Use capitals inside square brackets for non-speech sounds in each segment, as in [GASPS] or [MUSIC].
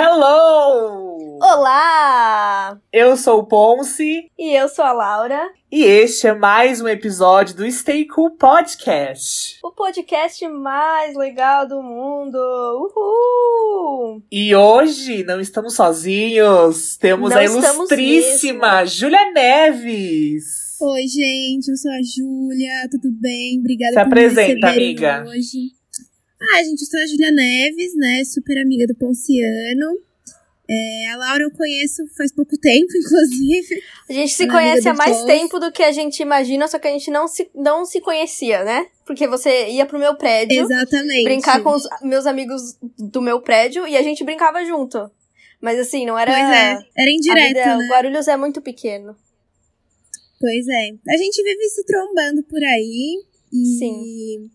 Hello! Olá! Eu sou o Ponce. E eu sou a Laura. E este é mais um episódio do Stay Cool Podcast. O podcast mais legal do mundo. Uhul! E hoje não estamos sozinhos. Temos não a ilustríssima Júlia Neves. Oi, gente, eu sou a Júlia, tudo bem? Obrigada Se por apresenta, me amiga. hoje. Ah, gente, eu sou a Júlia Neves, né? Super amiga do Ponciano. É, a Laura eu conheço faz pouco tempo, [LAUGHS] inclusive. A gente se Uma conhece há mais tempo do que a gente imagina, só que a gente não se, não se conhecia, né? Porque você ia pro meu prédio Exatamente. brincar com os meus amigos do meu prédio e a gente brincava junto. Mas assim, não era. Pois é, era indireto, vida, né? O Guarulhos é muito pequeno. Pois é. A gente vive se trombando por aí. E... Sim.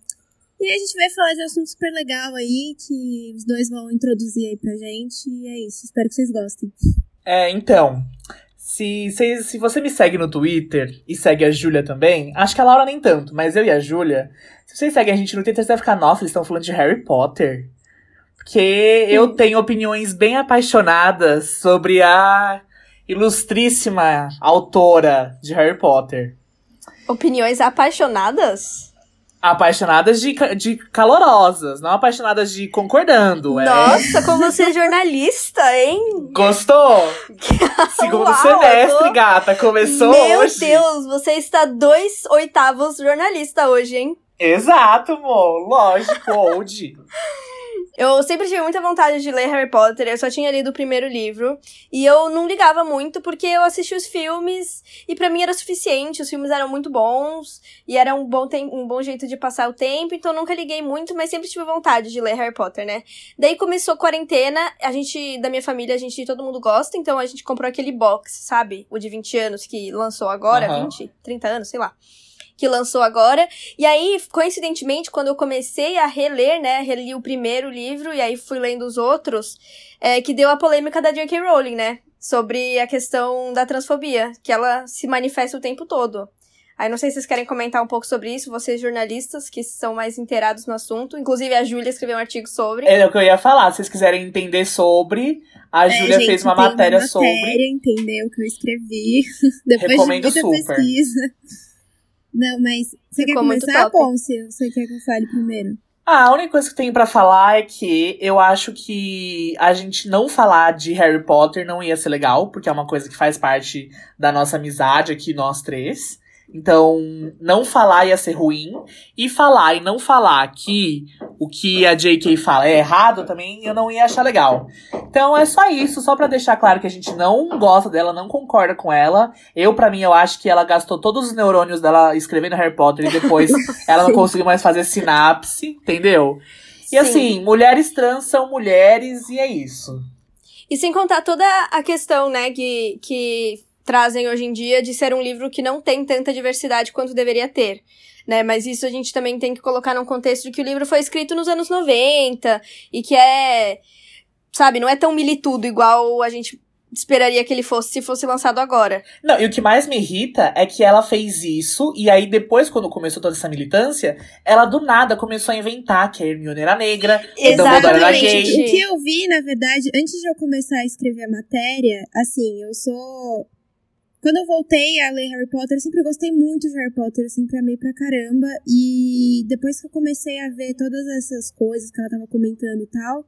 E a gente vai falar de um assunto super legal aí, que os dois vão introduzir aí pra gente. E é isso, espero que vocês gostem. É, então. Se, se, se você me segue no Twitter e segue a Júlia também, acho que a Laura nem tanto, mas eu e a Júlia, se vocês seguem a gente no Twitter, você vai ficar, nossa, eles estão falando de Harry Potter. Porque eu [LAUGHS] tenho opiniões bem apaixonadas sobre a ilustríssima autora de Harry Potter. Opiniões apaixonadas? Apaixonadas de, de calorosas, não apaixonadas de concordando. É. Nossa, como você é jornalista, hein? Gostou? [LAUGHS] Segundo Uau, semestre, tô- gata. Começou Meu hoje. Deus, você está dois oitavos jornalista hoje, hein? Exato, mo. Lógico, old. Eu sempre tive muita vontade de ler Harry Potter, eu só tinha lido o primeiro livro. E eu não ligava muito porque eu assisti os filmes e pra mim era suficiente, os filmes eram muito bons e era um bom, um bom jeito de passar o tempo, então nunca liguei muito, mas sempre tive vontade de ler Harry Potter, né? Daí começou a quarentena, a gente, da minha família, a gente, todo mundo gosta, então a gente comprou aquele box, sabe? O de 20 anos que lançou agora, Aham. 20, 30 anos, sei lá. Que lançou agora. E aí, coincidentemente, quando eu comecei a reler, né? Reli o primeiro livro e aí fui lendo os outros, é, que deu a polêmica da J.K. Rowling, né? Sobre a questão da transfobia, que ela se manifesta o tempo todo. Aí não sei se vocês querem comentar um pouco sobre isso, vocês jornalistas que são mais inteirados no assunto. Inclusive a Júlia escreveu um artigo sobre. É o que eu ia falar. Se vocês quiserem entender sobre, a É, Júlia fez uma matéria uma sobre. matéria, entendeu? Que eu escrevi. [LAUGHS] Depois Recomendo de muita super. pesquisa. Não, mas você quer Ficou muito começar. Ponce? Ou Você quer que eu fale primeiro? Ah, a única coisa que eu tenho pra falar é que eu acho que a gente não falar de Harry Potter não ia ser legal, porque é uma coisa que faz parte da nossa amizade aqui, nós três. Então, não falar ia ser ruim. E falar e não falar que o que a JK fala é errado também, eu não ia achar legal. Então é só isso, só pra deixar claro que a gente não gosta dela, não concorda com ela. Eu, pra mim, eu acho que ela gastou todos os neurônios dela escrevendo Harry Potter e depois [LAUGHS] ela não conseguiu mais fazer sinapse, entendeu? E Sim. assim, mulheres trans são mulheres e é isso. E sem contar toda a questão, né, que, que trazem hoje em dia de ser um livro que não tem tanta diversidade quanto deveria ter. Né, mas isso a gente também tem que colocar num contexto de que o livro foi escrito nos anos 90 e que é, sabe, não é tão militudo igual a gente esperaria que ele fosse se fosse lançado agora. Não, e o que mais me irrita é que ela fez isso, e aí depois, quando começou toda essa militância, ela do nada começou a inventar que a Hermione era negra, o Dumbledore era gay. Exatamente. O que eu vi, na verdade, antes de eu começar a escrever a matéria, assim, eu sou. Quando eu voltei a ler Harry Potter, eu sempre gostei muito de Harry Potter, eu sempre amei pra caramba. E depois que eu comecei a ver todas essas coisas que ela tava comentando e tal,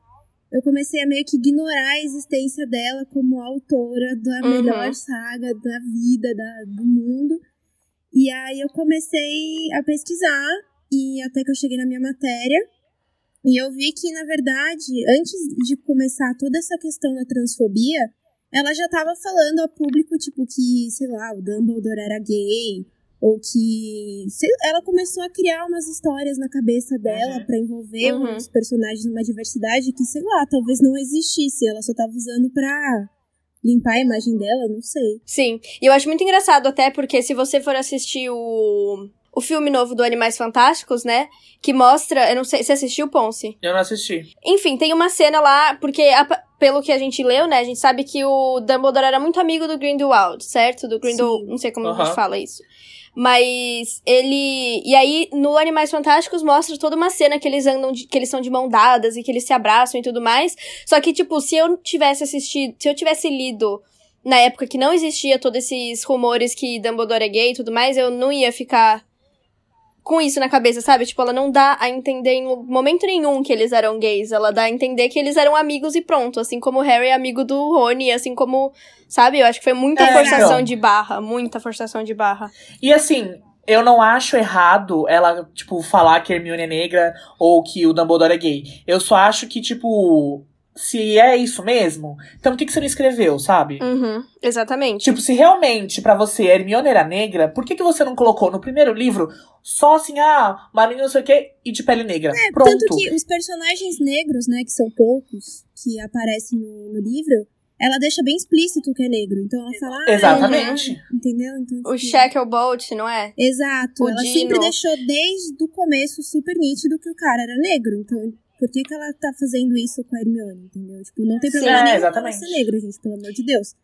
eu comecei a meio que ignorar a existência dela como autora da Uhum. melhor saga da vida, da, do mundo. E aí eu comecei a pesquisar, e até que eu cheguei na minha matéria. E eu vi que, na verdade, antes de começar toda essa questão da transfobia, ela já tava falando ao público, tipo, que, sei lá, o Dumbledore era gay, ou que. sei- ela começou a criar umas histórias na cabeça dela Uhum. pra envolver Uhum. os personagens numa diversidade que, sei lá, talvez não existisse. Ela só tava usando pra limpar a imagem dela, não sei. Sim, e eu acho muito engraçado até porque se você for assistir o, o filme novo do Animais Fantásticos, né, que mostra, eu não sei, você assistiu, Ponce? Eu não assisti. Enfim, tem uma cena lá, porque a- pelo que a gente leu, né, a gente sabe que o Dumbledore era muito amigo do Grindelwald, certo? Do Grindel, não sei como a Aham. gente fala isso. Mas ele. E aí, no Animais Fantásticos, mostra toda uma cena que eles andam, de... que eles são de mão dadas e que eles se abraçam e tudo mais. Só que, tipo, se eu tivesse assistido. Se eu tivesse lido na época que não existia todos esses rumores que Dumbledore é gay e tudo mais, eu não ia ficar com isso na cabeça, sabe? Tipo, ela não dá a entender em momento nenhum que eles eram gays. Ela dá a entender que eles eram amigos e pronto. Assim como o Harry é amigo do Rony, assim como. Sabe? Eu acho que foi muita É, forçação então. de barra. Muita forçação de barra. E assim, eu não acho errado ela, tipo, falar que a Hermione é negra ou que o Dumbledore é gay. Eu só acho que, tipo, se é isso mesmo, então por que, que você não escreveu, sabe? Uhum, exatamente. Tipo, se realmente pra você Hermione era negra, por que, que você não colocou no primeiro livro só assim, ah, uma menina não sei o quê e de pele negra? Pronto. Tanto que os personagens negros, né, que são poucos, que aparecem no, no livro, ela deixa bem explícito que é negro. Então ela fala, ah, Exatamente. entendeu? Então, O tipo, Shacklebolt, não é? Exato. o ela Dino. sempre deixou desde o começo super nítido que o cara era negro. Então, por que, que ela tá fazendo isso com a Hermione, entendeu? Tipo, não tem Sim. problema É, nenhum exatamente. ela ser negro, gente, pelo amor de Deus.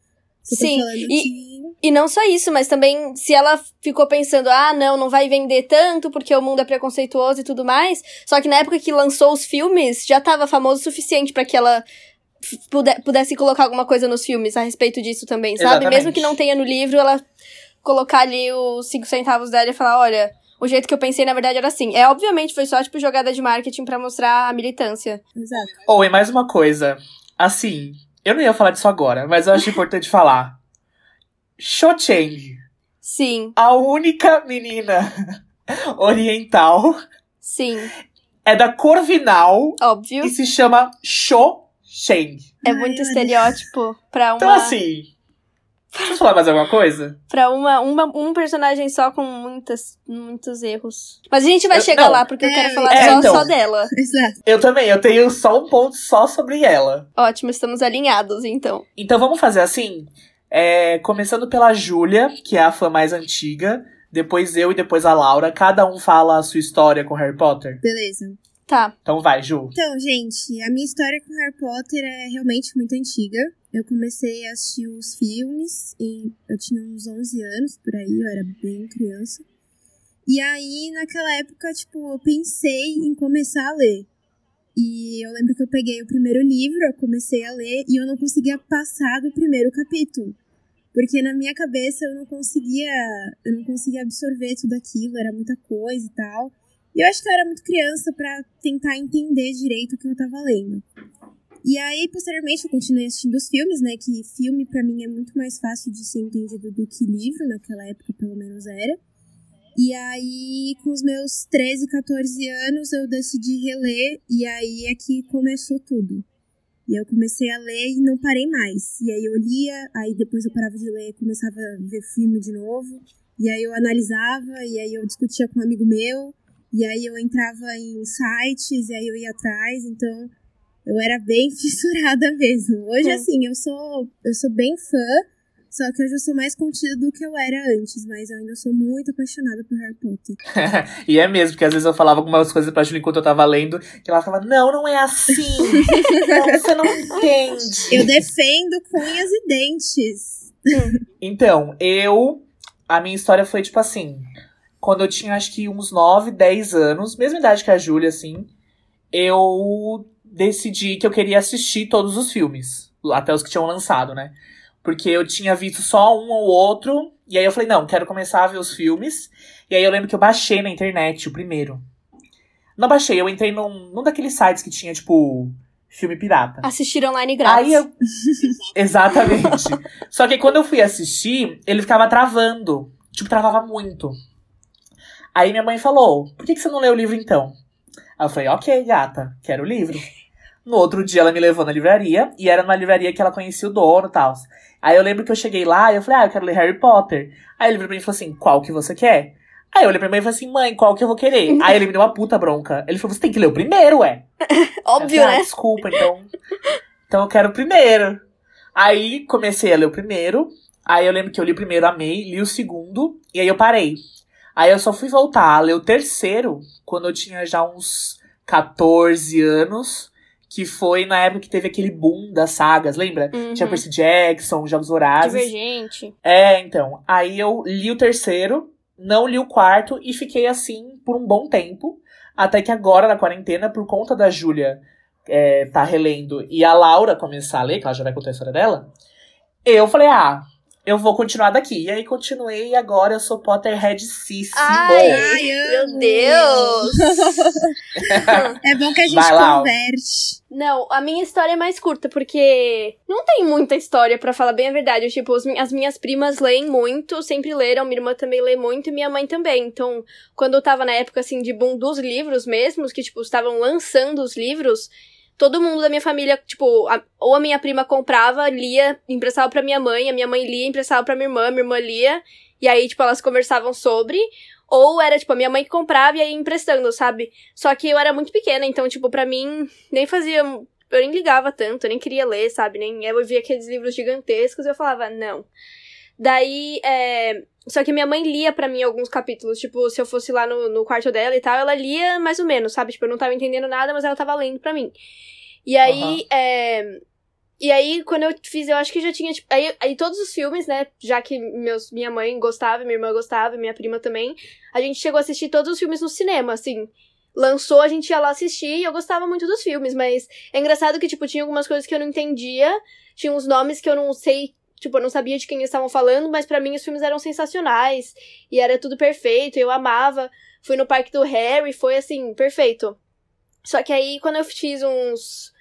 Tô Sim, e- que... E não só isso, mas também se ela ficou pensando, ah, não, não vai vender tanto porque o mundo é preconceituoso e tudo mais. Só que na época que lançou os filmes, já tava famoso o suficiente pra que ela pudesse colocar alguma coisa nos filmes a respeito disso também, sabe? Exatamente. Mesmo que não tenha no livro, ela colocar ali os cinco centavos dela e falar, olha, o jeito que eu pensei na verdade era assim. É, obviamente, foi só, tipo, jogada de marketing pra mostrar a militância. Exato. Ou, e mais uma coisa. Assim, eu não ia falar disso agora, mas eu acho [LAUGHS] importante falar. Cho Chang, Sim, a única menina [LAUGHS] oriental, sim, é da Corvinal óbvio. e se chama Cho Chang. É muito estereótipo pra uma... Então, assim. Deixa eu falar mais alguma coisa? Pra uma, uma, um personagem só com muitas, muitos erros. Mas a gente vai Eu- chegar não. lá, porque eu É, quero falar é, só, então. só dela. [LAUGHS] Exato. Eu também, eu tenho só um ponto só sobre ela. Ótimo, estamos alinhados, então. Então vamos fazer assim. É, começando pela Júlia, que é a fã mais antiga. Depois eu e depois a Laura. Cada um fala a sua história com Harry Potter. Beleza. Tá. Então vai, Ju. Então, gente, a minha história com Harry Potter é realmente muito antiga. Eu comecei a assistir os filmes, em, eu tinha uns 11 anos por aí, eu era bem criança. E aí, naquela época, tipo, eu pensei em começar a ler. E eu lembro que eu peguei o primeiro livro, eu comecei a ler e eu não conseguia passar do primeiro capítulo. Porque na minha cabeça eu não conseguia, eu não conseguia absorver tudo aquilo, era muita coisa e tal. E eu acho que eu era muito criança pra tentar entender direito o que eu tava lendo. E aí, posteriormente, eu continuei assistindo os filmes, né? Que filme, pra mim, é muito mais fácil de ser entendido do que livro, naquela época, pelo menos era. E aí, com os meus 13, 14 anos, eu decidi reler, e aí é que começou tudo. E eu comecei a ler e não parei mais. E aí eu lia, aí depois eu parava de ler, começava a ver filme de novo. E aí eu analisava, e aí eu discutia com um amigo meu. E aí eu entrava em sites, e aí eu ia atrás, então eu era bem [LAUGHS] fissurada mesmo. Hoje, Hum. assim, eu sou, eu sou bem fã, só que hoje eu sou mais contida do que eu era antes, mas eu ainda sou muito apaixonada por Harry Potter. [LAUGHS] E é mesmo, porque às vezes eu falava algumas coisas pra Júlia enquanto eu tava lendo, que ela falava, não, não é assim. [LAUGHS] não, você não entende. Eu defendo com unhas e dentes. Então, eu. A minha história foi tipo assim. Quando eu tinha acho que uns 9, 10 anos, mesma idade que a Júlia, assim, eu decidi que eu queria assistir todos os filmes. Até os que tinham lançado, né? Porque eu tinha visto só um ou outro. E aí eu falei, não, quero começar a ver os filmes. E aí eu lembro que eu baixei na internet o primeiro. Não baixei, eu entrei num, num daqueles sites que tinha, tipo, filme pirata. Assistir online grátis. Aí eu. [LAUGHS] Exatamente. Só que quando eu fui assistir, ele ficava travando. Tipo, travava muito. Aí minha mãe falou: por que, que você não lê o livro então? Aí eu falei: ok, gata, quero o livro. No outro dia ela me levou na livraria, e era numa livraria que ela conhecia o dono e tal. Aí eu lembro que eu cheguei lá e eu falei: ah, eu quero ler Harry Potter. Aí ele virou pra mim e falou assim: qual que você quer? Aí eu olhei pra mãe e falei assim: mãe, qual que eu vou querer? [LAUGHS] Aí ele me deu uma puta bronca. Ele falou: você tem que ler o primeiro, ué. [LAUGHS] Óbvio, falei, ah, né? Desculpa, então. Então eu quero o primeiro. Aí comecei a ler o primeiro. Aí eu lembro que eu li o primeiro, amei, li o segundo, e aí eu parei. Aí eu só fui voltar a ler o terceiro quando eu tinha já uns 14 anos. Que foi na época que teve aquele boom das sagas, lembra? Uhum. Tinha Percy Jackson, Jogos Vorazes. Divergente. É, então. Aí eu li o terceiro não li o quarto e fiquei assim por um bom tempo. Até que agora, na quarentena, por conta da Júlia é, tá relendo e a Laura começar a ler, que ela já vai contar a história dela, eu falei, ah, eu vou continuar daqui. E aí continuei e agora eu sou Potterheadíssimo. Ai, Ai meu Deus! [LAUGHS] é bom que a gente Vai, converte. Não, a minha história é mais curta, porque não tem muita história, para falar bem a verdade. Tipo, as minhas primas leem muito, sempre leram, minha irmã também lê muito e minha mãe também. Então, quando eu tava na época, assim, de boom dos livros mesmos, que, tipo, estavam lançando os livros, todo mundo da minha família, tipo, a, ou a minha prima comprava, lia, emprestava pra minha mãe, a minha mãe lia, emprestava pra minha irmã, minha irmã lia, e aí, tipo, elas conversavam sobre. Ou era, tipo, a minha mãe que comprava e aí emprestando, sabe? Só que eu era muito pequena, então, tipo, pra mim, nem fazia. Eu nem ligava tanto, eu nem queria ler, sabe? Nem eu via aqueles livros gigantescos e eu falava, não. Daí, é... Só que minha mãe lia para mim alguns capítulos. Tipo, se eu fosse lá no, no quarto dela e tal, ela lia mais ou menos, sabe? Tipo, eu não tava entendendo nada, mas ela tava lendo para mim. E aí, uhum. é... E aí, quando eu fiz, eu acho que já tinha, tipo, aí, aí todos os filmes, né, já que meus, minha mãe gostava, minha irmã gostava, minha prima também, a gente chegou a assistir todos os filmes no cinema, assim. Lançou, a gente ia lá assistir e eu gostava muito dos filmes, mas é engraçado que, tipo, tinha algumas coisas que eu não entendia, tinha uns nomes que eu não sei, tipo, eu não sabia de quem eles estavam falando, mas para mim os filmes eram sensacionais, e era tudo perfeito, eu amava. Fui no parque do Harry, foi assim, perfeito. Só que aí, quando eu fiz uns.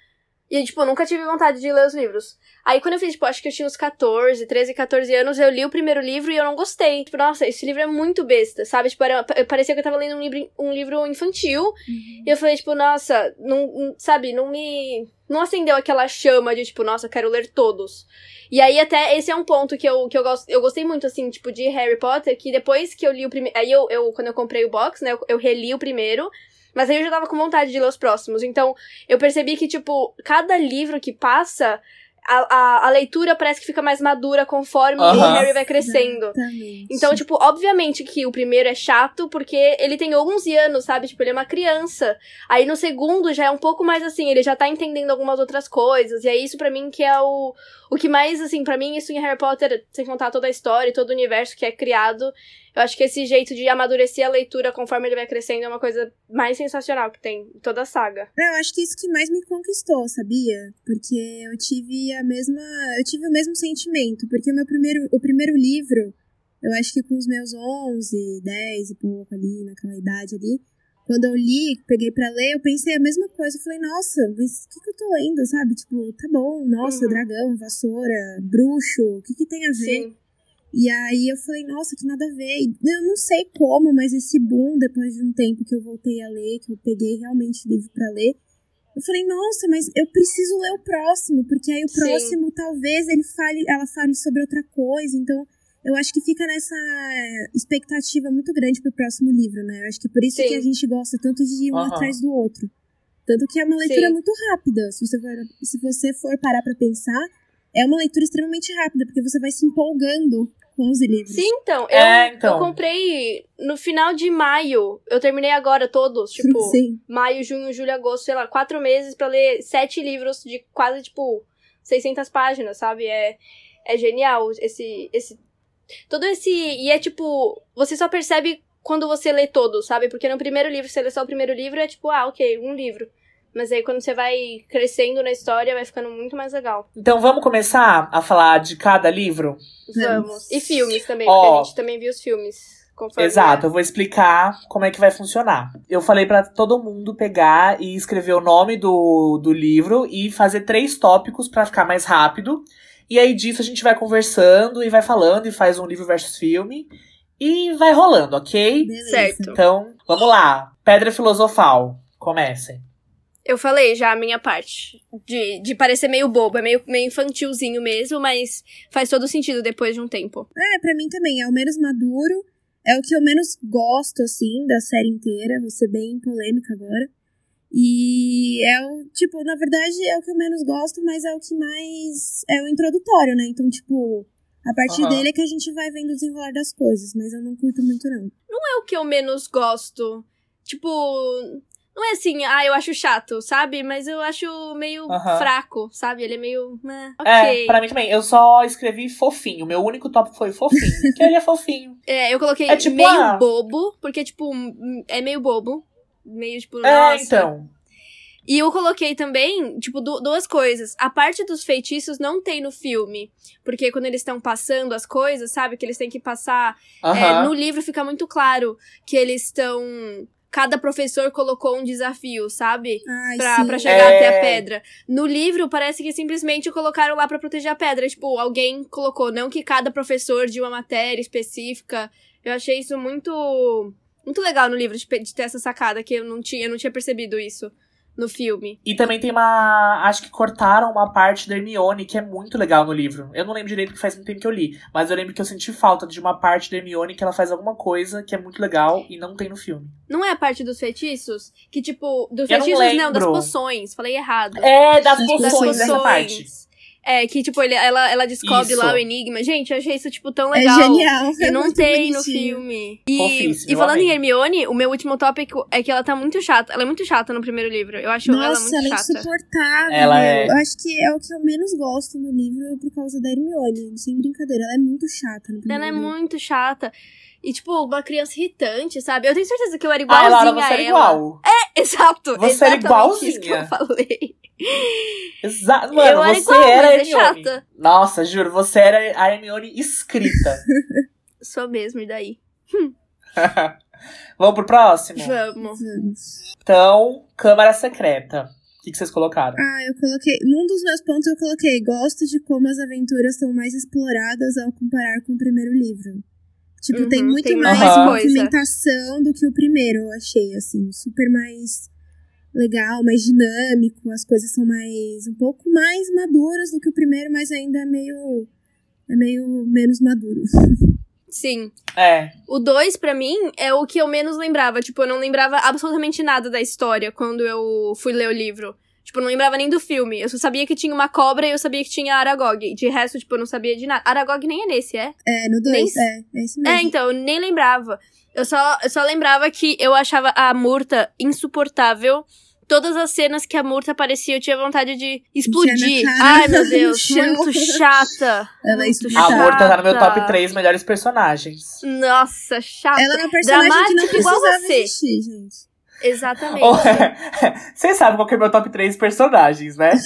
E, tipo, eu nunca tive vontade de ler os livros. Aí, quando eu fiz, tipo, acho que eu tinha uns 14, 13, 14 anos, eu li o primeiro livro e eu não gostei. Tipo, nossa, esse livro é muito besta, sabe? Tipo, era, parecia que eu tava lendo um livro, um livro infantil. Uhum. E eu falei, tipo, nossa, não, sabe, não me. Não acendeu aquela chama de, tipo, nossa, quero ler todos. E aí, até, esse é um ponto que eu, que eu, gosto, eu gostei muito, assim, tipo, de Harry Potter, que depois que eu li o primeiro. Aí, eu, eu, quando eu comprei o box, né, eu, eu reli o primeiro. Mas aí eu já tava com vontade de ler os próximos. Então, eu percebi que, tipo, cada livro que passa, a, a, a, leitura parece que fica mais madura conforme o Harry vai crescendo. Exatamente. Então, tipo, obviamente que o primeiro é chato, porque ele tem 11 anos, sabe? Tipo, ele é uma criança. Aí no segundo já é um pouco mais assim, ele já tá entendendo algumas outras coisas. E é isso para mim que é o, o que mais, assim, para mim, isso em Harry Potter, sem contar toda a história e todo o universo que é criado, eu acho que esse jeito de amadurecer a leitura conforme ele vai crescendo é uma coisa mais sensacional que tem em toda a saga. eu acho que isso que mais me conquistou, sabia? Porque eu tive a mesma. Eu tive o mesmo sentimento. Porque o meu primeiro, o primeiro livro, eu acho que com os meus 11, 10 e pouco ali, naquela idade ali, quando eu li, peguei para ler, eu pensei a mesma coisa. Eu falei, nossa, mas o que, que eu tô lendo, sabe? Tipo, tá bom, nossa, uhum. dragão, vassoura, bruxo, o que, que tem a ver? Sim. E aí eu falei, nossa, que nada a ver. Eu não sei como, mas esse boom, depois de um tempo que eu voltei a ler, que eu peguei realmente livro para ler, eu falei, nossa, mas eu preciso ler o próximo, porque aí o próximo Sim. talvez ele fale, ela fale sobre outra coisa. Então, eu acho que fica nessa expectativa muito grande pro próximo livro, né? Eu acho que é por isso Sim. que a gente gosta tanto de ir um uhum. atrás do outro. Tanto que é uma leitura Sim. muito rápida. Se você, for, se você for parar pra pensar, é uma leitura extremamente rápida, porque você vai se empolgando com os livros. Sim, então. Eu, é, então. eu comprei no final de maio. Eu terminei agora todos. [LAUGHS] Tipo, Sim. maio, junho, julho, agosto, sei lá, quatro meses para ler sete livros de quase, tipo, 600 páginas, sabe? É, é genial esse, esse. Todo esse. E é tipo. Você só percebe quando você lê todo, sabe? Porque no primeiro livro, você lê só o primeiro livro, é tipo, ah, ok, um livro. Mas aí quando você vai crescendo na história, vai ficando muito mais legal. Então vamos começar a falar de cada livro? Vamos. E filmes também, Ó, porque a gente também viu os filmes. Exato, é. eu vou explicar como é que vai funcionar. Eu falei para todo mundo pegar e escrever o nome do, do livro e fazer três tópicos para ficar mais rápido. E aí disso a gente vai conversando e vai falando e faz um livro versus filme. E vai rolando, ok? Certo. Então, vamos lá. Pedra Filosofal. Comecem. Eu falei já a minha parte. De, de parecer meio bobo, é meio, meio infantilzinho mesmo, mas faz todo sentido depois de um tempo. É, pra mim também. É o menos maduro. É o que eu menos gosto, assim, da série inteira. Vou ser bem polêmica agora. E é o, tipo, na verdade é o que eu menos gosto, mas é o que mais. É o introdutório, né? Então, tipo, a partir uhum. dele é que a gente vai vendo o desenrolar das coisas, mas eu não curto muito, não. Não é o que eu menos gosto. Tipo, Não é assim, ah, eu acho chato, sabe? Mas eu acho meio Aham. fraco, sabe? Ele é meio. eh, ok. É, pra mim também. Eu só escrevi fofinho. Meu único tópico foi fofinho. [LAUGHS] que ele é fofinho. É, eu coloquei É tipo, meio ah- bobo, porque, tipo, é meio bobo. Meio, tipo, É, nossa. então. E eu coloquei também, tipo, du- duas coisas. A parte dos feitiços não tem no filme. Porque quando eles estão passando as coisas, sabe? Que eles têm que passar. é, Aham. no livro fica muito claro que eles estão. Cada professor colocou um desafio, sabe? Ai, Pra, chegar É. até a pedra. No livro, parece que simplesmente colocaram lá pra proteger a pedra. Tipo, alguém colocou, não que cada professor de uma matéria específica. Eu achei isso muito. Muito legal no livro de, de ter essa sacada, que eu não tinha, eu não tinha percebido isso no filme. E também tem uma. Acho que cortaram uma parte da Hermione que é muito legal no livro. Eu não lembro direito, porque faz muito tempo que eu li. Mas eu lembro que eu senti falta de uma parte da Hermione que ela faz alguma coisa que é muito legal e não tem no filme. Não é a parte dos feitiços? Que, tipo, dos Eu não feitiços, não, das lembro. poções. Falei errado. É, das Das das poções, essa parte. É, que, tipo, ele, ela, ela descobre Isso. lá o enigma. Gente, eu achei isso, tipo, tão É legal. genial. E é não tem no bonitinho. filme. E, e falando eu em amei. Hermione, o meu último tópico é que ela tá muito chata. Ela é muito chata no primeiro livro. Eu acho ela Nossa, muito ela é chata. insuportável. Ela é- Eu acho que é o que eu menos gosto no livro por causa da Hermione. Sem brincadeira, ela é muito chata no primeiro Ela é livro. muito chata. E, tipo, uma criança irritante, sabe? Eu tenho certeza que eu era Ah, igualzinha Laura, a você era ela. igual. Exato. Você era exatamente isso que eu igualzinha. falei. Exato. Mano, eu era você igual, era a é Hermione. chata. Nossa, juro, você era a Hermione escrita. [LAUGHS] Sou mesmo, e daí? [LAUGHS] Vamos pro próximo? Vamos. Vamos. Então, Câmara Secreta. O que, que vocês colocaram? Ah, eu coloquei. Num dos meus pontos eu coloquei. Gosto de como as aventuras são mais exploradas ao comparar com o primeiro livro. Tipo, Uhum, tem muito tem mais movimentação do que o primeiro, eu achei, assim. Super mais legal, mais dinâmico. As coisas são mais. um pouco mais maduras do que o primeiro, mas ainda é meio. é meio menos maduro. [LAUGHS] Sim. É. O 2, pra mim, é o que eu menos lembrava. Tipo, eu não lembrava absolutamente nada da história quando eu fui ler o livro. Tipo, eu não lembrava nem do filme. Eu só sabia que tinha uma cobra e eu sabia que tinha Aragog. De resto, tipo, eu não sabia de nada. Aragog nem é nesse, é? É, no Nem- 2, é, é esse mesmo. É, então, eu nem lembrava. Eu só, eu só lembrava que eu achava a Murta insuportável. Todas as cenas que a Murta aparecia, eu tinha vontade de explodir. Ai, meu [LAUGHS] Deus, muito chata. Ela é muito insuportável. A Murta tá no meu chata. top 3 melhores personagens. Nossa, chata. Ela é uma personagem que não Dramática igual você. existir, gente. Exatamente. Oh, [LAUGHS] Vocês sabem qual que é o meu top 3 personagens, né? [LAUGHS]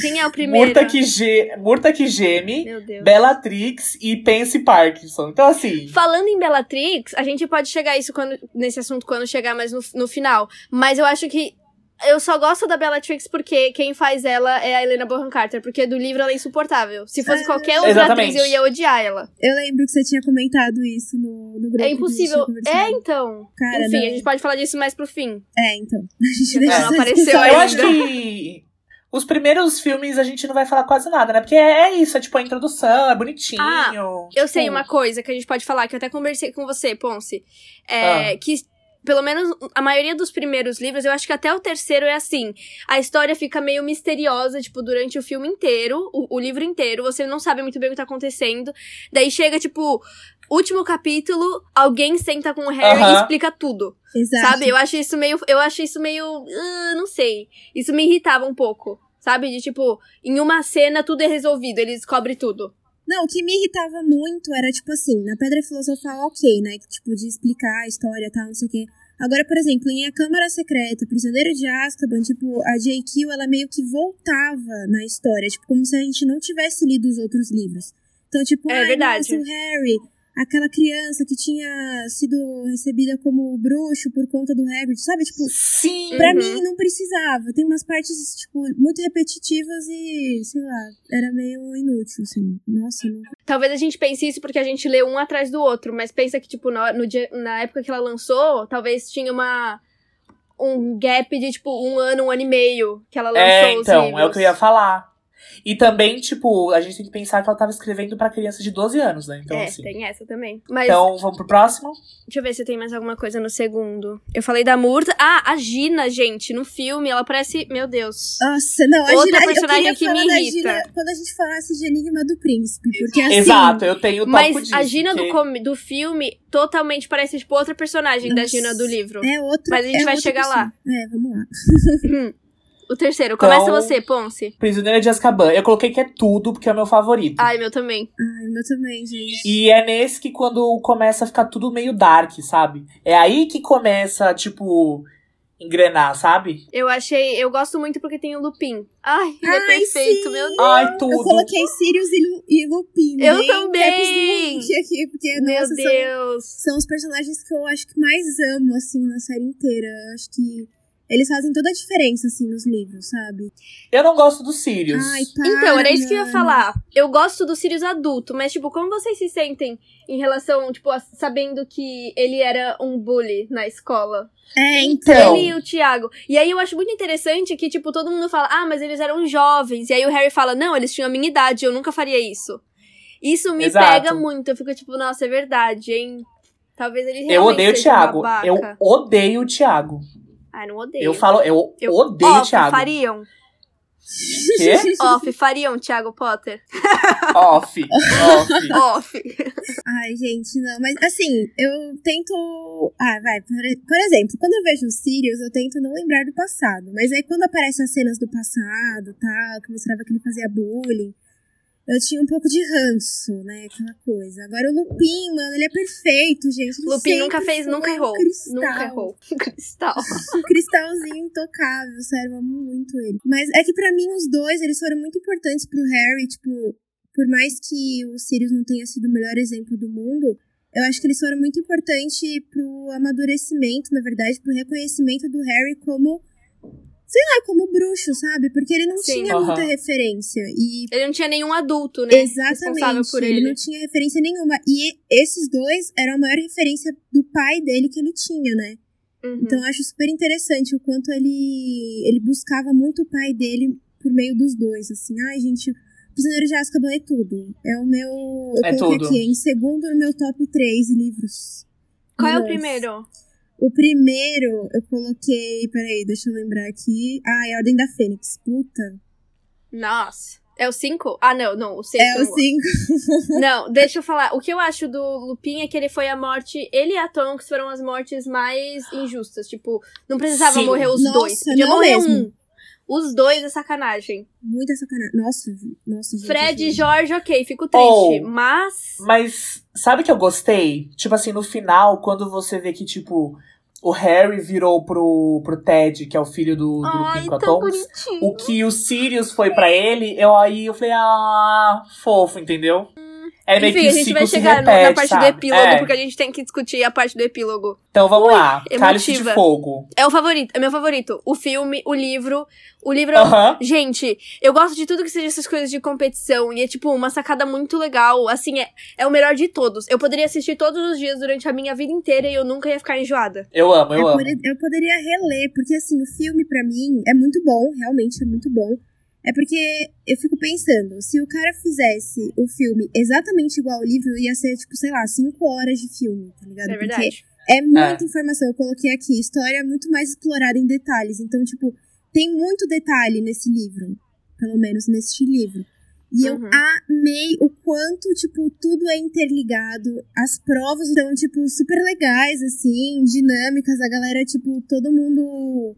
Quem é o primeiro? Murta que, ge... Murta que geme. Bellatrix e Pense Parkinson. Então, assim. Falando em Bellatrix, a gente pode chegar isso quando, nesse assunto quando chegar mais no, no final. Mas eu acho que eu só gosto da Bellatrix porque quem faz ela é a Helena Bonham Carter, porque do livro ela é insuportável. Se fosse Ah, qualquer outra Exatamente. atriz, eu ia odiar ela. Eu lembro que você tinha comentado isso no, no grupo. É impossível. É, então. Cara, Enfim, não. a gente pode falar disso mais pro fim. É, então. [LAUGHS] A gente Não, deixa essa apareceu discussão. Eu ainda. acho que os primeiros filmes a gente não vai falar quase nada, né? Porque é isso, é tipo a introdução, é bonitinho. Ah, Eu sei uma coisa que a gente pode falar, que eu até conversei com você, Ponce. É, Ah. Que, pelo menos, a maioria dos primeiros livros, eu acho que até o terceiro é assim. A história fica meio misteriosa, tipo, durante o filme inteiro, o, o livro inteiro. Você não sabe muito bem o que tá acontecendo. Daí chega, tipo, último capítulo, alguém senta com o Harry e explica tudo. Exato. Sabe? Eu acho isso meio. Eu acho isso meio. ah, não sei. Isso me irritava um pouco. Sabe? De tipo, em uma cena tudo é resolvido, ele descobre tudo. Não, o que me irritava muito era, tipo assim, na Pedra Filosofal, ok, né? que, Tipo, de explicar a história e tal, não sei o quê. Agora, por exemplo, em A Câmara Secreta, Prisioneiro de Azkaban, tipo, a J.Q., ela meio que voltava na história, tipo, como se a gente não tivesse lido os outros livros. Então, tipo, É ai, verdade. nossa, o Harry, aquela criança que tinha sido recebida como bruxo por conta do Hagrid, sabe? Tipo, Sim! Pra Uhum. mim não precisava. Tem umas partes, tipo, muito repetitivas e, sei lá, era meio inútil, assim. Nossa, não. Talvez a gente pense isso porque a gente lê um atrás do outro, mas pensa que, tipo, na, no dia, na época que ela lançou, talvez tinha uma. um gap de, tipo, um ano, um ano e meio que ela lançou É, então, é o que eu ia falar. E também, tipo, a gente tem que pensar que ela tava escrevendo pra criança de 12 anos, né? Então, é, assim. tem essa também. Mas Então, vamos pro próximo? deixa eu ver se tem mais alguma coisa no segundo. Eu falei da Murta. Ah, a Gina, gente, no filme, ela parece. Meu Deus. Nossa, não, a Outra Gina, personagem eu que me da irrita. Gina quando a gente falasse de Enigma do Príncipe, porque assim... Exato, eu tenho topo Mas disso. a Gina do, do filme totalmente parece, tipo, outra personagem da Nossa. Gina do livro. É outra, Mas a gente é vai chegar pessoa. lá. É, vamos lá. [LAUGHS] O terceiro. Começa Então- você, Ponce. Prisioneira de Azkaban. Eu coloquei que é tudo, porque é o meu favorito. Ai, meu também. Ai, meu também, gente. E é nesse que quando começa a ficar tudo meio dark, sabe? É aí que começa, tipo, engrenar, sabe? Eu achei. Eu gosto muito porque tem o Lupin. Ai, ele é Ai, perfeito, sim. meu Deus. Ai, Eu tudo. coloquei Sirius e, Lu, e Lupin. Eu bem também! aqui, porque, Meu nossa, são, Deus. são os personagens que eu acho que mais amo, assim, na série inteira. Eu acho que eles fazem toda a diferença, assim, nos livros, sabe? Eu não gosto dos Sirius. Ai, para, Então, era isso que eu ia falar. Eu gosto do Sirius adulto, mas, tipo, como vocês se sentem em relação, tipo, a- sabendo que ele era um bully na escola? É, então. Ele e o Thiago. E aí eu acho muito interessante que, tipo, todo mundo fala, ah, mas eles eram jovens. E aí o Harry fala, não, eles tinham a minha idade, eu nunca faria isso. Isso me Exato. pega muito. Eu fico tipo, nossa, é verdade, hein? Talvez ele Eu realmente odeio o seja um Thiago. Eu odeio o Thiago. Ai, não odeio. Eu falo, eu, Eu- odeio Off, Thiago. fariam. Quê? [LAUGHS] Off, fariam, Thiago Potter. Off. Off. [LAUGHS] Off. Ai, gente, não. Mas, assim, eu tento... Ah, vai. Por, por exemplo, quando eu vejo os Sirius, eu tento não lembrar do passado. Mas aí, quando aparecem as cenas do passado, tal, que mostrava que ele fazia bullying, eu tinha um pouco de ranço, né? Aquela coisa. Agora, o Lupin, mano, ele é perfeito, gente. Ele Lupin nunca fez, nunca errou. cristal. Nunca errou. [LAUGHS] Cristal. um cristalzinho intocável, sério, eu amo muito ele. Mas é que pra mim os dois, eles foram muito importantes pro Harry, tipo, por mais que o Sirius não tenha sido o melhor exemplo do mundo, eu acho que eles foram muito importantes pro amadurecimento, na verdade, pro reconhecimento do Harry como, sei lá, como bruxo, sabe? Porque ele não Sim. tinha Aham. muita referência. E Ele não tinha nenhum adulto, né? Exatamente. Responsável por ele. não tinha referência nenhuma. E esses dois eram a maior referência do pai dele que ele tinha, né? Uhum. Então eu acho super interessante o quanto ele ele buscava muito o pai dele por meio dos dois, assim. Ai, gente, Prisioneiro de Azkaban é tudo. É o meu... Eu É coloquei tudo. aqui, em segundo no meu top 3 livros. Qual é o primeiro? O primeiro eu coloquei... Peraí, deixa eu lembrar aqui. Ah, é a Ordem da Fênix. Puta. Nossa. É o 5? Ah, não, não. O 6 É o 5. [LAUGHS] Não, deixa eu falar. O que eu acho do Lupin é que ele foi a morte. Ele e a Tonks foram as mortes mais injustas. Tipo, não precisava Sim. morrer os Nossa, dois. Podia não morrer mesmo. um. Os dois é sacanagem. Muita sacanagem. Nossa, nossa, gente. Fred e. Jorge, ok, fico triste. Oh. Mas. Mas sabe que eu gostei? Tipo assim, no final, quando você vê que, tipo, o Harry virou pro, pro Ted, que é o filho do, do Ai, bonitinho. o que o Sirius foi pra ele, eu aí eu falei, ah, fofo, entendeu? É meio Enfim, que a o gente vai chegar repete, na parte sabe? do epílogo, É. porque a gente tem que discutir a parte do epílogo. Então vamos lá. Cálice emotiva. de Fogo. É o favorito, é meu favorito. O filme, o livro. O livro. Aham. Gente, eu gosto de tudo que seja essas coisas de competição. E é, tipo, uma sacada muito legal. Assim, é, é o melhor de todos. Eu poderia assistir todos os dias durante a minha vida inteira e eu nunca ia ficar enjoada. Eu amo, eu Eu, amo. poder- eu poderia reler, porque assim, o filme pra mim é muito bom, realmente é muito bom. É porque eu fico pensando, se o cara fizesse o filme exatamente igual ao livro, ia ser, tipo, sei lá, cinco horas de filme, tá ligado? É Porque verdade. é muita informação. Eu coloquei aqui, história é muito mais explorada em detalhes. Então, tipo, tem muito detalhe nesse livro. Pelo menos neste livro. E eu Uhum. amei o quanto, tipo, tudo é interligado. As provas estão, tipo, super legais, assim, dinâmicas. A galera, tipo, todo mundo.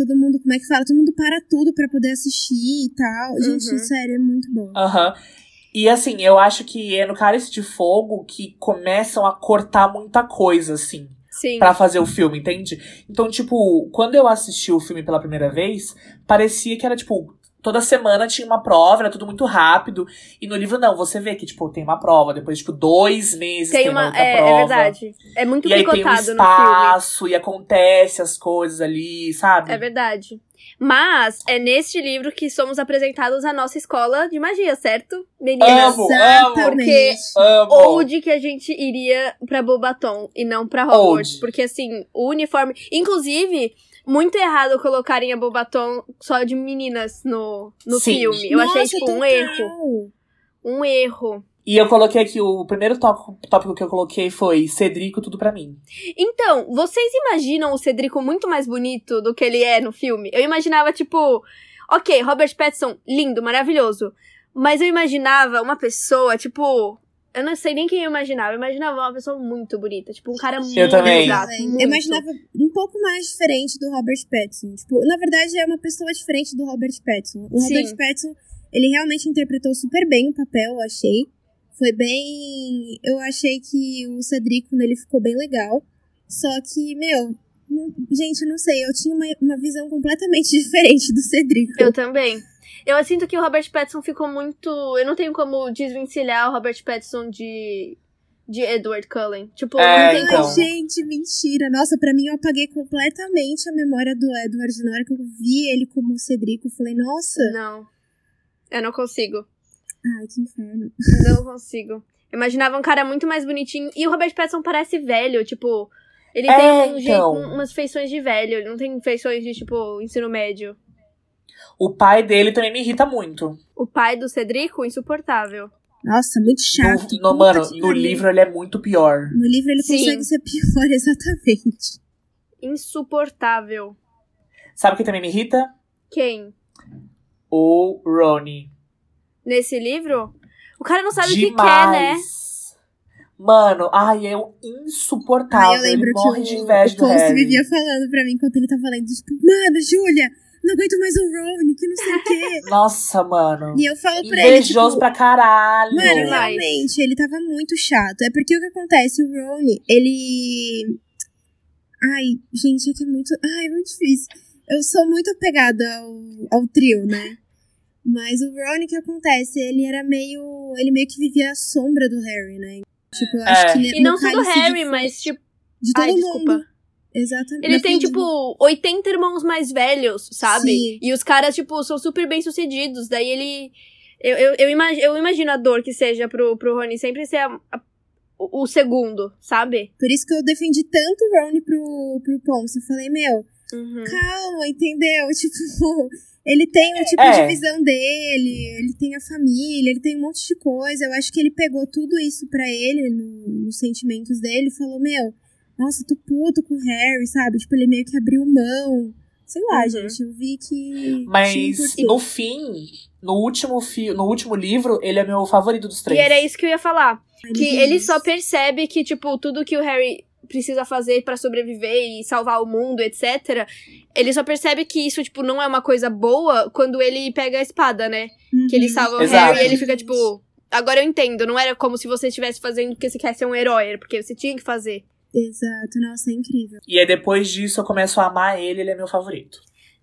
Todo mundo, como é que fala? Todo mundo para tudo pra poder assistir e tal. Gente, Uhum. sério, é muito bom. Aham. E assim, eu acho que é no Cálice de Fogo que começam a cortar muita coisa, assim. Sim. Pra fazer o filme, entende? Então, tipo, quando eu assisti o filme pela primeira vez, parecia que era, tipo, toda semana tinha uma prova, era tudo muito rápido. E no livro, não, você vê que, tipo, tem uma prova, depois, tipo, dois meses tem, Tem uma. outra É, prova. é verdade. É muito E aí tem um picotado no filme. espaço, e acontece as coisas ali, sabe? É verdade. Mas é neste livro que somos apresentados à nossa escola de magia, certo? Meninas? Amo, amo. Porque Amo. Ou de que a gente iria pra Bobaton e não pra Hogwarts. Old. Porque, assim, o uniforme. Inclusive, muito errado colocarem a Bobaton só de meninas no, no Sim. filme. Eu achei, Nossa, tipo, um erro. Um erro. E eu coloquei aqui, o primeiro tópico, tópico que eu coloquei foi Cedrico, tudo pra mim. Então, vocês imaginam o Cedrico muito mais bonito do que ele é no filme? Eu imaginava, tipo, ok, Robert Pattinson, lindo, maravilhoso. Mas eu imaginava uma pessoa, tipo. Eu não sei nem quem eu imaginava. Eu imaginava uma pessoa muito bonita. Tipo, um cara muito também. exato. Eu imaginava um pouco mais diferente do Robert Pattinson. Tipo, na verdade, é uma pessoa diferente do Robert Pattinson. O Sim. Robert Pattinson, ele realmente interpretou super bem o papel, eu achei. Foi bem. Eu achei que o Cedrico nele ficou bem legal. Só que, meu. não- Gente, eu não sei, eu tinha uma, uma visão completamente [LAUGHS] diferente do Cedrico. Eu também. Eu sinto que o Robert Pattinson ficou muito. Eu não tenho como desvencilhar o Robert Pattinson de. de Edward Cullen. Tipo, É, não tem então. como. Gente, mentira. Nossa, pra mim eu apaguei completamente a memória do Edward. Na hora que eu vi ele como Cedrico, eu falei, nossa. Não. Eu não consigo. Ai, que inferno. Eu não consigo. Eu imaginava um cara muito mais bonitinho. E o Robert Pattinson parece velho, tipo. Ele É, tem um jeito, então. um- umas feições de velho. Ele não tem feições de, tipo, ensino médio. O pai dele também me irrita muito. O pai do Cedrico, insuportável. Nossa, muito chato. No, no- mano, que no livro ele é muito pior. No livro ele Sim. consegue ser pior, [LAUGHS] exatamente. Insuportável. Sabe quem também me irrita? Quem? O Ronnie. Nesse livro? O cara não sabe o que quer, né? Mano, ai, é um insuportável. Ai, eu lembro ele morre que de o, inveja o Harry. vivia falando pra mim enquanto ele tava lendo, tipo, mano, Júlia, não aguento mais o Ron, que não sei o quê. [LAUGHS] Nossa, mano. E eu falo pra ele, tipo, Invejoso pra caralho. Mano, realmente, ele tava muito chato. É porque o que acontece, o Ron, ele. Ai, gente, é que é muito. Ai, é muito difícil. Eu sou muito apegada ao, ao trio, né? Mas o Ron, o que acontece? Ele era meio. Ele meio que vivia à sombra do Harry, né? Tipo, eu acho É. que ne- E não só do de Harry, fogo- mas, tipo. De todo Ai, mundo. desculpa. Exatamente. Ele tem, tipo, 80 irmãos mais velhos, sabe? Sim. E os caras, tipo, são super bem sucedidos. Daí ele. Eu, eu, eu, imagi- eu imagino a dor que seja pro, pro Rony sempre ser a- a- o, o segundo, sabe? Por isso que eu defendi tanto o Ron pro, pro Ponce. Eu falei, meu, Uhum. calma, entendeu? [LAUGHS] Tipo, ele tem o tipo É. de visão dele, ele tem a família, ele tem um monte de coisa. Eu acho que ele pegou tudo isso pra ele, no- nos sentimentos dele, e falou: Meu, nossa, tô puto com o Harry, sabe? Tipo, ele meio que abriu mão. Sei lá, Uhum. gente, eu vi que. Mas no fim, no último, fi no último livro, ele é meu favorito dos E três. era isso que eu ia falar. Ai, Que ele só percebe que, tipo, tudo que o Harry precisa fazer pra sobreviver e salvar o mundo, etc. Ele só percebe que isso, tipo, não é uma coisa boa quando ele pega a espada, né? Que ele Uhum. salva o Exato. Harry e ele fica, tipo. Agora eu entendo, não era como se você estivesse fazendo porque você quer ser um herói, era porque você tinha que fazer. Exato, nossa, é incrível. E aí depois disso eu começo a amar ele, ele é meu favorito.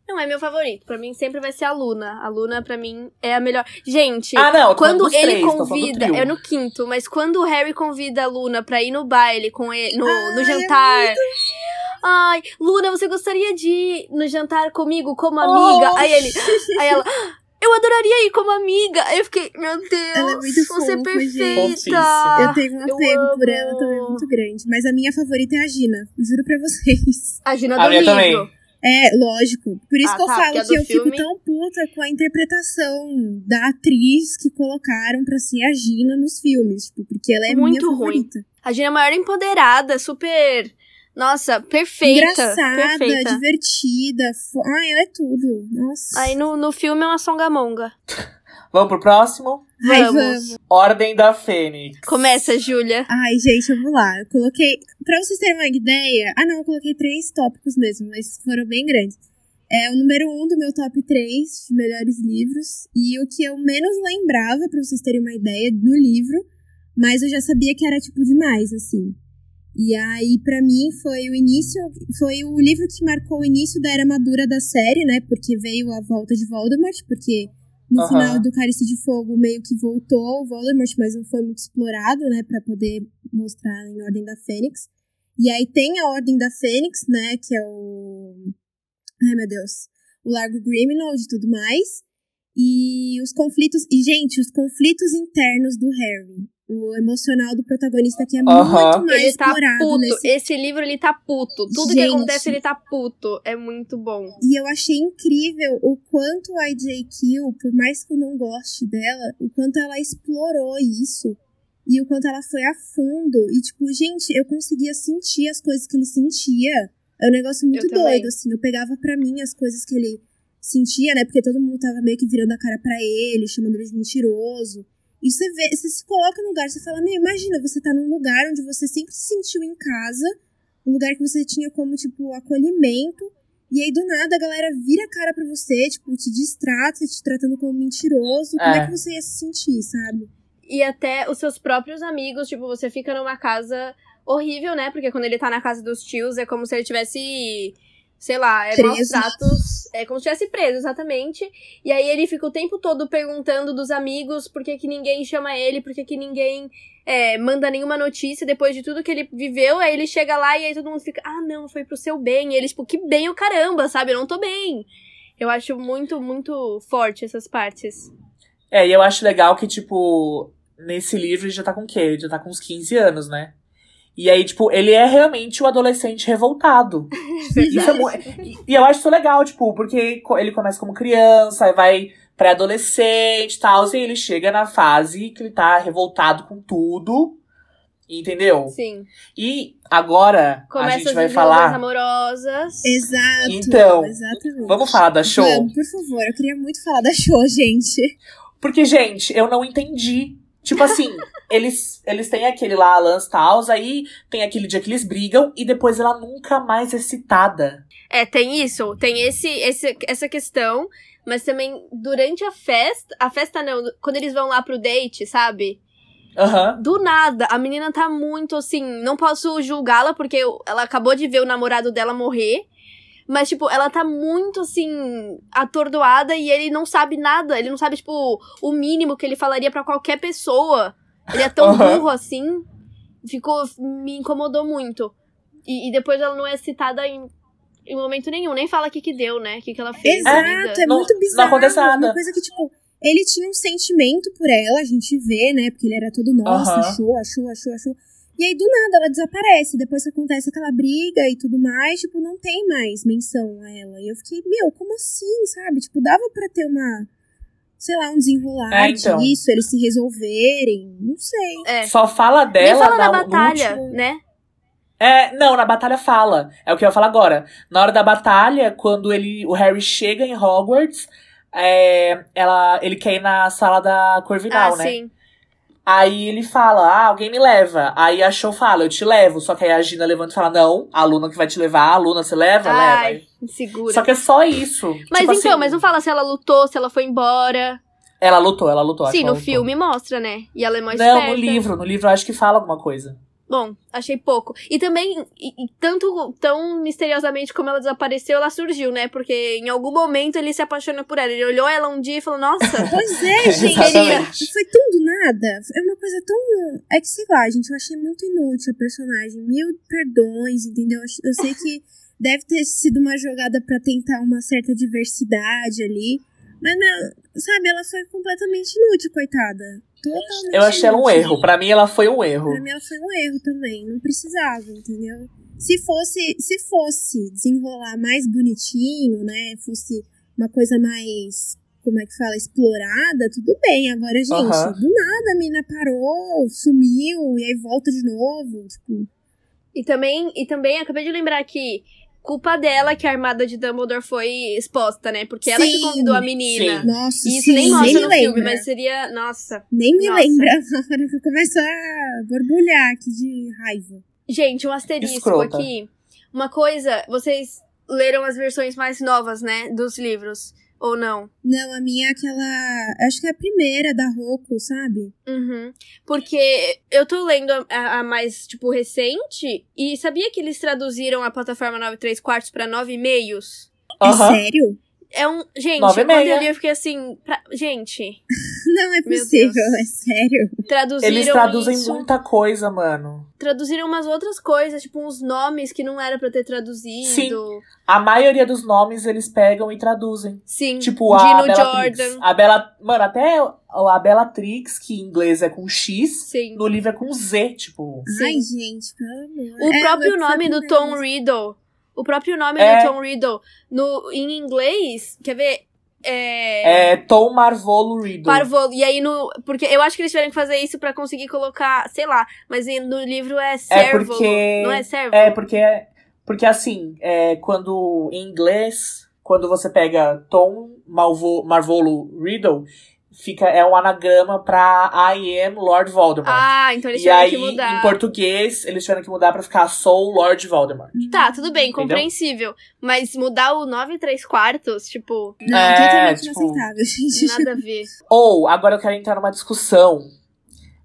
Não é meu favorito. Pra mim sempre vai ser a Luna. A Luna, pra mim, é a melhor. Gente, Ah, não, quando ele três, convida. É no quinto, mas quando o Harry convida a Luna pra ir no baile com ele, no, no Ai, é jantar. Ai, Luna, você gostaria de ir no jantar comigo como amiga? Oh. Aí ele. Aí ela. [LAUGHS] Eu adoraria ir como amiga. Eu fiquei, meu Deus, Ela é muito você é fofa, perfeita. gente. Fofíssima. Eu tenho um apego por ela amo. também muito grande. Mas a minha favorita é a Gina. Juro pra vocês. [LAUGHS] A Gina A do minha livro. também. É, lógico. Por isso Ah, que eu tá, falo porque a que eu filme- fico tão puta com a interpretação da atriz que colocaram pra ser a Gina nos filmes. Tipo, porque ela é Muito minha ruim. favorita. A Gina é a maior empoderada, super. Nossa, perfeita. Engraçada, perfeita. divertida. fo- Ai, ela é tudo. Nossa. Aí no, no filme é uma songamonga. [LAUGHS] Vamos pro próximo? Ai, vamos. vamos. Ordem da Fênix. Começa, Júlia. Ai, gente, eu vou lá. Eu coloquei. Pra vocês terem uma ideia. Ah, não, eu coloquei três tópicos mesmo, mas foram bem grandes. É o número um do meu top 3 de melhores livros. E o que eu menos lembrava, pra vocês terem uma ideia, no livro. Mas eu já sabia que era, tipo, demais, assim. E aí, pra mim, foi o início. Foi o livro que marcou o início da era madura da série, né? Porque veio a volta de Voldemort, porque no final do Cálice de Fogo meio que voltou o Voldemort, mas não foi muito explorado, né? Pra poder mostrar em Ordem da Fênix. E aí tem a Ordem da Fênix, né? Que é o. Ai, meu Deus. O Largo Grimnold e tudo mais. E os conflitos. E, gente, os conflitos internos do Harry. O emocional do protagonista aqui é Aham. muito mais Ele tá explorado puto. nesse Esse livro, ele tá puto. Tudo que Gente. acontece, ele tá puto. É muito bom. E eu achei incrível o quanto a J. Kill, por mais que eu não goste dela, o quanto ela explorou isso. E o quanto ela foi a fundo. E, tipo, gente, eu conseguia sentir as coisas que ele sentia. É um negócio muito Eu também. doido, assim. Eu pegava pra mim as coisas que ele sentia, né? Porque todo mundo tava meio que virando a cara pra ele, chamando ele de mentiroso. E você vê, você se coloca no lugar, você fala, meu, imagina, você tá num lugar onde você sempre se sentiu em casa, um lugar que você tinha como, tipo, acolhimento, e aí do nada a galera vira a cara pra você, tipo, te distrata, te tratando como mentiroso. Como É. é que você ia se sentir, sabe? E até os seus próprios amigos, tipo, você fica numa casa horrível, né? Porque quando ele tá na casa dos tios, é como se ele tivesse, sei lá, é maus Preso. tratos. É como se tivesse preso, exatamente. E aí ele fica o tempo todo perguntando dos amigos por que, que ninguém chama ele, por que, que ninguém é, manda nenhuma notícia depois de tudo que ele viveu. Aí ele chega lá e aí todo mundo fica, ah, não, foi pro seu bem. E ele, tipo, que bem o caramba, sabe? Eu não tô bem. Eu acho muito, muito forte essas partes. É, e eu acho legal que, tipo, nesse livro ele já tá com o quê? Ele já tá com uns 15 anos, né? E aí, tipo, ele é realmente o adolescente revoltado. [LAUGHS] Isso é e, e eu acho isso legal, tipo, porque ele começa como criança, aí vai pré-adolescente e tal, e ele chega na fase que ele tá revoltado com tudo. Entendeu? Sim. E agora Começa a gente as vai falar. amorosas. Exato. Então, exatamente. Vamos falar da show? Vamos, por favor. Eu queria muito falar da show, gente. Porque, gente, eu não entendi. Tipo assim, [LAUGHS] eles, eles têm aquele lá, a Lance Taus, aí tem aquele dia que eles brigam e depois ela nunca mais é citada. É, tem isso, tem esse, esse, essa questão, mas também durante a festa, a festa não, quando eles vão lá pro date, sabe? Aham. Do nada, a menina tá muito assim, não posso julgá-la porque ela acabou de ver o namorado dela morrer, mas tipo, ela tá muito assim atordoada e ele não sabe nada, ele não sabe tipo o mínimo que ele falaria pra qualquer pessoa. Ele é tão [LAUGHS] burro assim. Ficou me incomodou muito. E, e depois ela não é citada em, em momento nenhum, nem fala o que que deu, né? O que que ela fez Exato, é Não- muito não bizarro. acontece nada. Uma coisa que, tipo, ele tinha um sentimento por ela, a gente vê, né? Porque ele era todo, nossa, Aham. achou, achou, achou, achou. E aí, do nada, ela desaparece. Depois que acontece aquela briga e tudo mais, tipo, não tem mais menção a ela. E eu fiquei, meu, como assim, sabe? Tipo, dava pra ter uma, sei lá, um desenrolar É, então. disso, eles se resolverem, não sei. É. Só fala Nem dela fala da na- batalha, último- né? É, não, na batalha fala. É o que eu ia falar agora. Na hora da batalha, quando ele, o Harry chega em Hogwarts, é, ela, ele quer ir na sala da Corvinal, ah, né? sim. Aí ele fala, ah, alguém me leva. Aí a Show fala, eu te levo. Só que aí a Gina levanta e fala, não, a Luna que vai te levar, a Luna você leva, Ai, leva. insegura. Só que é só isso. Mas Tipo então, assim, mas não fala se ela lutou, se ela foi embora. Ela lutou, ela lutou. Sim, no filme mostra, né? E ela é mais Não, esperta. no livro. No livro eu acho que fala alguma coisa. Bom, achei pouco. E também, e- e tanto tão misteriosamente como ela desapareceu, ela surgiu, né? Porque em algum momento ele se apaixonou por ela. Ele olhou ela um dia e falou, nossa, [LAUGHS] Pois é, gente. Foi tão do nada. É uma coisa tão. É que, sei lá, gente, eu achei muito inútil a personagem. Mil perdões, entendeu? Eu sei que deve ter sido uma jogada pra tentar uma certa diversidade ali. Mas, meu, sabe, ela foi completamente inútil, coitada. Totalmente Eu achei ela um erro. Pra mim ela foi um erro. Pra mim ela foi um erro também. Não precisava, entendeu? Se fosse, se fosse desenrolar mais bonitinho, né? Fosse uma coisa mais, como é que fala, explorada, tudo bem. Agora, gente, do nada a mina parou, sumiu, e aí volta de novo. Tipo, E também, e também acabei de lembrar que culpa dela que a armada de Dumbledore foi exposta, né? Porque ela que convidou a menina. sim. nossa, E isso sim, nem mostra me no lembra. filme, mas seria. Nossa. Nem me Nossa. lembra na hora que eu começo a borbulhar aqui de raiva. Gente, um asterisco Escrota. aqui. Uma coisa, vocês leram as versões mais novas, né? Dos livros. Ou não? Não, a minha é aquela. Acho que é a primeira da Roku, sabe? Uhum. Porque eu tô lendo a, a- a mais, tipo, recente. E sabia que eles traduziram a plataforma 9 3 quartos pra 9 meios? Aham. É sério? É um. Gente, Nove quando eu li, eu fiquei assim. pra- Gente, [LAUGHS] Não é possível, é sério. traduziram. Eles traduzem isso, muita coisa, mano. Traduziram umas outras coisas, tipo uns nomes que não era pra ter traduzido. Sim. A maioria dos nomes eles pegam e traduzem. Sim. Tipo, a Dino Bellatrix. Jordan. A Bella... Mano, até a Bellatrix, que em inglês é com X, Sim. no livro é com Z, tipo. Sim. Ai, gente, pelo amor. O É, próprio nome do Tom Riddle. O próprio nome É. do Tom Riddle. No, em inglês, quer ver? É. É Tom Marvolo Riddle. Parvolo. E aí no. Porque eu acho que eles tiveram que fazer isso pra conseguir colocar, sei lá, mas no livro é servo. porque- Não é servo? É, porque, porque assim, é, quando em inglês, quando você pega Tom Malvo, Marvolo Riddle, fica, é um anagrama pra I am Lord Voldemort. Ah, então eles e tiveram aí, que mudar. em português, eles tiveram que mudar pra ficar Sou Lord Voldemort. Tá, tudo bem, Entendeu? compreensível. Mas mudar o 9 e 3 quartos, tipo, Não, É, totalmente tipo- inaceitável, gente. nada a ver. [LAUGHS] Ou, agora eu quero entrar numa discussão.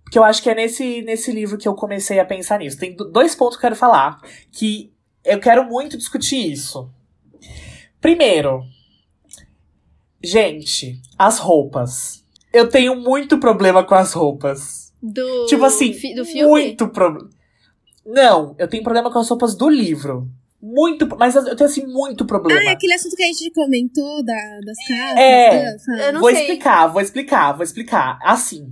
Porque eu acho que é nesse, nesse livro que eu comecei a pensar nisso. Tem do- dois pontos que eu quero falar. Que eu quero muito discutir isso. Primeiro, gente, as roupas. Eu tenho muito problema com as roupas. Do, tipo assim, fi- do filme? muito problema. Não, eu tenho problema com as roupas do livro. Muito, mas eu tenho assim muito problema. Ah, é aquele assunto que a gente comentou da, das casas. É. né. Eu não vou sei. explicar, vou explicar, vou explicar. Assim,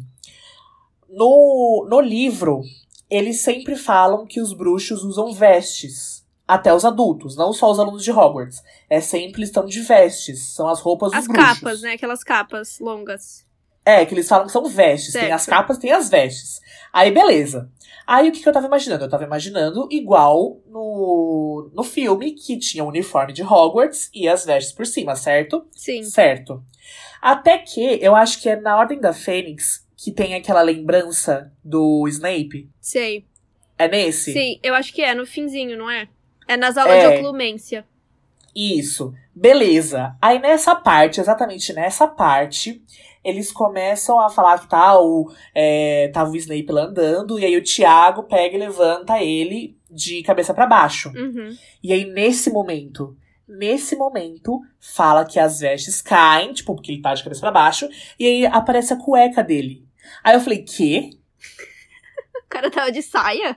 no, no livro, eles sempre falam que os bruxos usam vestes. Até os adultos, não só os alunos de Hogwarts. É sempre eles estão de vestes. São as roupas dos As bruxos. capas, né? Aquelas capas longas. É, que eles falam que são vestes. Tem as Certo. capas, tem as vestes. Aí, beleza. Aí, o que, que eu tava imaginando? Eu tava imaginando igual no, no filme, que tinha o uniforme de Hogwarts e as vestes por cima, certo? Sim. Certo. Até que eu acho que é na Ordem da Fênix que tem aquela lembrança do Snape. Sei. É nesse? Sim, eu acho que é, no finzinho, não é? É nas aulas É. de oclumência. Isso. Beleza. Aí nessa parte, exatamente nessa parte, eles começam a falar que tal, é, tava o Snape lá andando, e aí o Tiago pega e levanta ele de cabeça pra baixo. Uhum. E aí, nesse momento, nesse momento, fala que as vestes caem, tipo, porque ele tá de cabeça pra baixo, e aí aparece a cueca dele. Aí eu falei, quê? O cara tava de saia?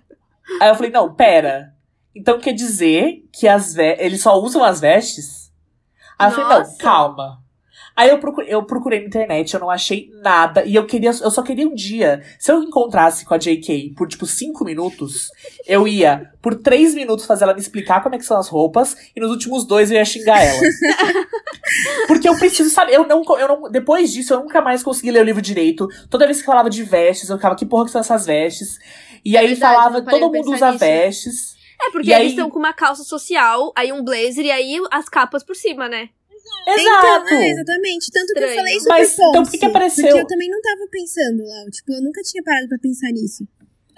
Aí eu falei, não, pera. Então quer dizer que as eles só usam as vestes? Aí eu falei, não, Nossa. calma. Aí eu procurei, eu procurei na internet, eu não achei nada. E eu queria, eu só queria um dia. Se eu encontrasse com a JK por, tipo, cinco minutos, eu ia, por três minutos, fazer ela me explicar como é que são as roupas, e nos últimos dois eu ia xingar ela. [LAUGHS] Porque eu preciso saber. Eu não, eu não, depois disso, eu nunca mais consegui ler o livro direito. Toda vez que falava de vestes, eu ficava, que porra que são essas vestes? E É aí ele verdade, falava, não parei todo mundo usa nisso. vestes. É, porque E aí- eles estão com uma calça social, aí um blazer e aí as capas por cima, né? Exato! Então, é, exatamente. Tanto que eu Estranho. falei sobre Mas, Ponce, então, por que que apareceu? Porque eu também não tava pensando lá. Tipo, eu nunca tinha parado pra pensar nisso.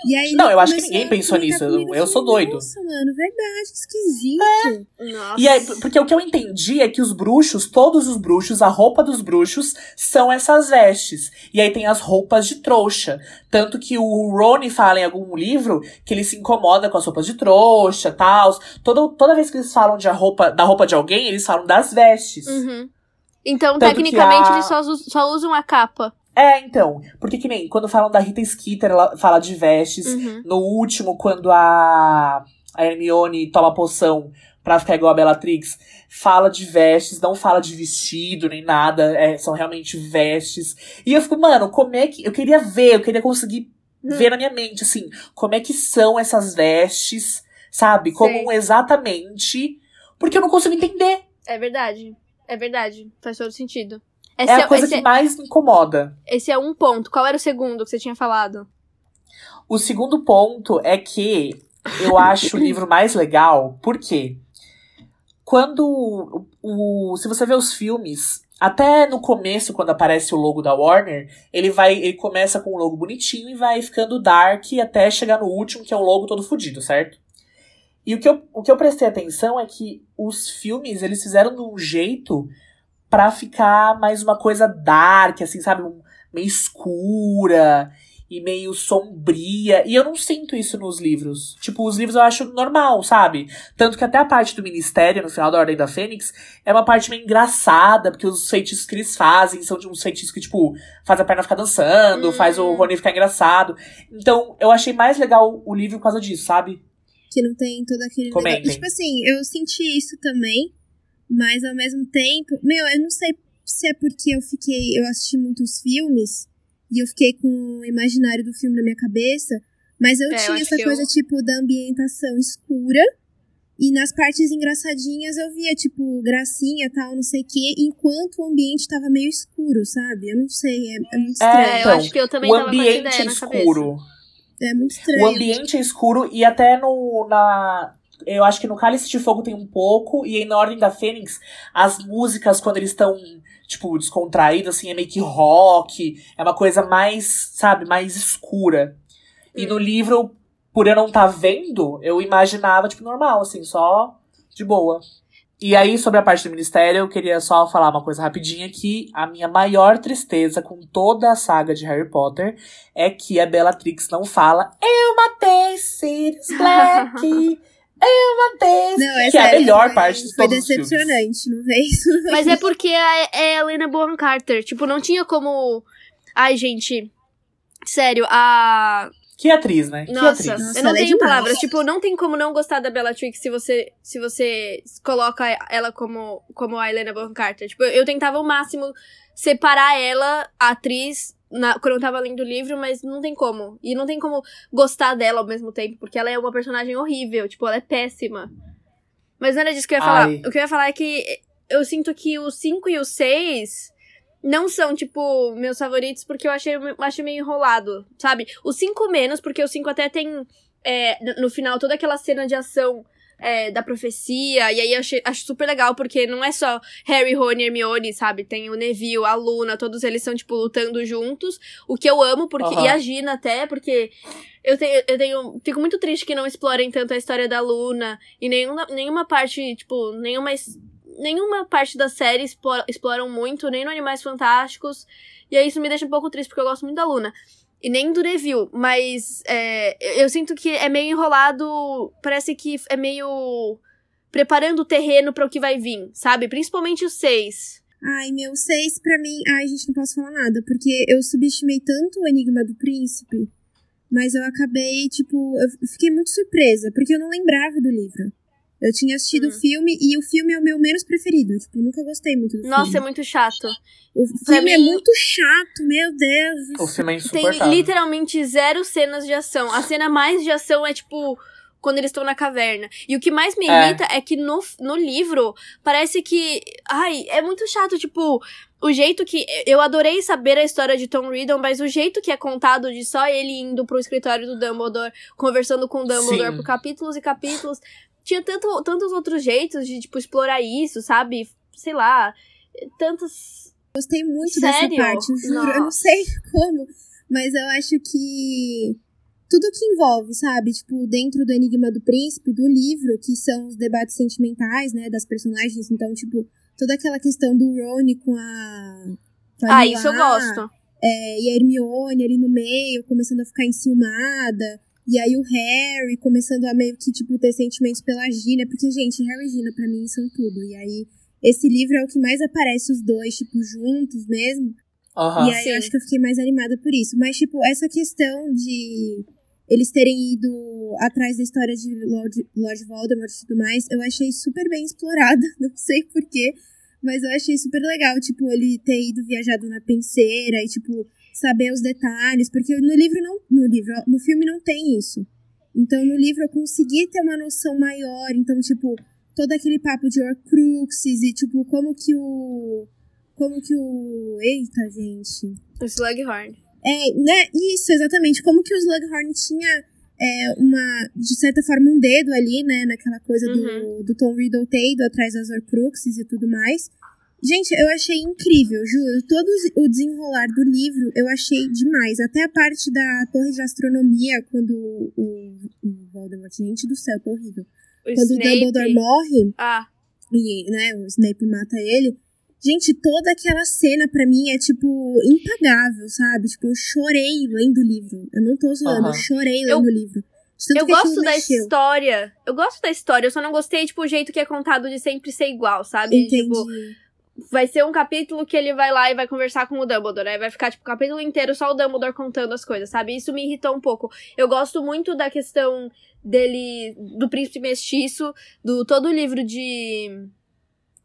E aí Não, eu acho que ninguém pensou nisso, eu- comigo, eu sou doido. Nossa, mano, verdade, que esquisito. Nossa. E aí, porque o que eu entendi é que os bruxos, todos os bruxos, a roupa dos bruxos são essas vestes. E aí tem as roupas de trouxa. Tanto que o Rony fala em algum livro que ele se incomoda com as roupas de trouxa, tal. Toda, toda vez que eles falam de a roupa, da roupa de alguém, eles falam das vestes. Uhum. Então, Tanto tecnicamente, a- eles só, só usam a capa. É, então. Porque que nem quando falam da Rita Skeeter, ela fala de vestes. Uhum. No último, quando a, a Hermione toma poção pra ficar igual a Bellatrix, fala de vestes, não fala de vestido nem nada, é, são realmente vestes. E eu fico, mano, como é que. Eu queria ver, eu queria conseguir Hum. ver na minha mente, assim, como é que são essas vestes, sabe? Como Sei. exatamente. Porque eu não consigo entender. É verdade. É verdade. Faz todo sentido. É Esse a coisa esse que mais me incomoda. esse é um ponto. Qual era o segundo que você tinha falado? O segundo ponto é que eu acho o livro mais legal, porque quando o, o- se você vê os filmes, até no começo quando aparece o logo da Warner, ele vai ele começa com um logo bonitinho e vai ficando dark até chegar no último que é um logo todo fudido, certo? E o que eu, o que eu prestei atenção é que os filmes eles fizeram de um jeito pra ficar mais uma coisa dark, assim, sabe, meio escura. e meio sombria. E eu não sinto isso nos livros. Tipo, os livros eu acho normal, sabe? Tanto que até a parte do ministério, no final da Ordem da Fênix, é uma parte meio engraçada, porque os feitiços que eles fazem são de uns feitiços que, tipo, faz a perna ficar dançando, faz o Rony ficar engraçado. Então, eu achei mais legal o livro por causa disso, sabe? Que não tem todo aquele Comentem. negócio. Tipo assim, eu senti isso também, mas ao mesmo tempo. Meu, eu não sei se é porque eu fiquei. Eu assisti muitos filmes e eu fiquei com o imaginário do filme na minha cabeça, mas eu É, eu tinha acho essa coisa, eu- tipo, da ambientação escura. E nas partes engraçadinhas eu via, tipo, gracinha tal, não sei o quê, enquanto o ambiente tava meio escuro, sabe? Eu não sei, é, é muito estranho. É, eu então, acho que eu também o tava com essa ambiente ideia é na escuro. É, muito O estranho. ambiente é escuro e até no. Na, eu acho que no Cálice de Fogo tem um pouco, e aí na Ordem da Fênix, as músicas, quando eles estão, tipo, descontraídos, assim, é meio que rock, é uma coisa mais, sabe, mais escura. E Hum. no livro, por eu não estar vendo, eu imaginava, tipo, normal, assim, só de boa. E aí, sobre a parte do ministério, eu queria só falar uma coisa rapidinha que a minha maior tristeza com toda a saga de Harry Potter é que a Bellatrix não fala Eu matei Sirius Black! [LAUGHS] Eu matei! Não, essa que é a melhor foi- parte de Foi decepcionante, não vê isso? [LAUGHS] Mas é porque é, é a Helena Bonham Carter. Tipo, não tinha como. Ai, gente. Sério, a. Que atriz, né? Nossa, que atriz. Nossa, eu não é tenho demais. palavras. Tipo, não tem como não gostar da Bellatrix se você, se você coloca ela como, como a Helena Bonham Carter. Tipo, eu tentava ao máximo separar ela, a atriz, na- quando eu tava lendo o livro, mas não tem como. E não tem como gostar dela ao mesmo tempo, porque ela é uma personagem horrível. Tipo, ela é péssima. Mas não era disso que eu ia falar. Ai. O que eu ia falar é que eu sinto que o 5 e o 6 não são, tipo, meus favoritos, porque eu achei, achei meio enrolado, sabe? O 5 menos, porque o 5 até tem, é, no final, toda aquela cena de ação é, da profecia, e aí eu achei, acho super legal, porque não é só Harry, Rony e Hermione, sabe? Tem o Neville, a Luna, todos eles são, tipo, lutando juntos, o que eu amo, porque, Aham. e a Gina até, porque eu tenho, eu tenho, fico muito triste que não explorem tanto a história da Luna, e nenhuma, nenhuma parte, tipo, nenhuma nenhuma parte da série explora- exploram muito, nem no Animais Fantásticos. E aí isso me deixa um pouco triste, porque eu gosto muito da Luna. E nem do Neville, mas é, eu- sinto que é meio enrolado. Parece que é meio. preparando o terreno para o que vai vir, sabe? Principalmente o 6. Ai, meu, seis pra mim. Ai, gente, não posso falar nada, porque eu subestimei tanto o Enigma do Príncipe, mas eu acabei, tipo, eu fiquei muito surpresa, porque eu não lembrava do livro. Eu tinha assistido Hum. o filme e o filme é o meu menos preferido. Tipo, eu nunca gostei muito do Nossa, é filme. muito chato. O pra filme é mim- muito chato, meu Deus. O filme é Tem insuportável. literalmente zero cenas de ação. A cena mais de ação é tipo. Quando eles estão na caverna. E o que mais me É. irrita é que no, no livro parece que. Ai, é muito chato. Tipo, o jeito que. Eu adorei saber a história de Tom Riddle, mas o jeito que é contado de só ele indo pro escritório do Dumbledore, conversando com o Dumbledore Sim. por capítulos e capítulos. Tinha tanto, tantos outros jeitos de, tipo, explorar isso, sabe? Sei lá. Tantos. Gostei muito Sério? dessa parte, juro. Eu não sei [LAUGHS] como, mas eu acho que tudo que envolve, sabe? Tipo, dentro do Enigma do Príncipe, do livro, que são os debates sentimentais, né, das personagens. Então, tipo, toda aquela questão do Rony com a. Com a Ah, isso eu Lila, gosto. é, e a Hermione ali no meio, começando a ficar enciumada. E aí o Harry começando a meio que, tipo, ter sentimentos pela Gina. Porque, gente, Harry e Gina, pra mim, são tudo. E aí, esse livro é o que mais aparece os dois, tipo, juntos mesmo. Aham. E aí Sim. eu acho que eu fiquei mais animada por isso. Mas, tipo, essa questão de eles terem ido atrás da história de Lord, Lord Voldemort e tudo mais, eu achei super bem explorada. [LAUGHS] Não sei porquê, mas eu achei super legal, tipo, ele ter ido viajado na penseira e, tipo, saber os detalhes. Porque no livro não. No livro, no filme não tem isso. Então, no livro eu consegui ter uma noção maior. Então, tipo, todo aquele papo de Horcruxes e, tipo, como que o. Como que o. Eita, gente. O Slughorn. É, né? Isso, exatamente. Como que o Slughorn tinha é, uma, de certa forma, um dedo ali, né? Naquela coisa do, do Tom Riddle ter ido atrás das Horcruxes e tudo mais. Gente, eu achei incrível, juro. Todo o desenrolar do livro eu achei demais. Até a parte da torre de astronomia, quando o, o, o Voldemort, gente do céu, tá horrível. O Quando o Snape. Dumbledore morre, Ah, e né, o Snape mata ele. Gente, toda aquela cena pra mim é, tipo, impagável, sabe? Tipo, eu chorei lendo o livro. Eu não tô zoando, Aham. eu chorei lendo Eu- o livro. Eu gosto da mexeu. história. Eu gosto da história, eu só não gostei, tipo, o jeito que é contado de sempre ser igual, sabe? Entendi. Tipo, vai ser um capítulo que ele vai lá e vai conversar com o Dumbledore. Aí vai ficar, tipo, o capítulo inteiro só o Dumbledore contando as coisas, sabe? Isso me irritou um pouco. Eu gosto muito da questão dele, do príncipe mestiço, do todo o livro de.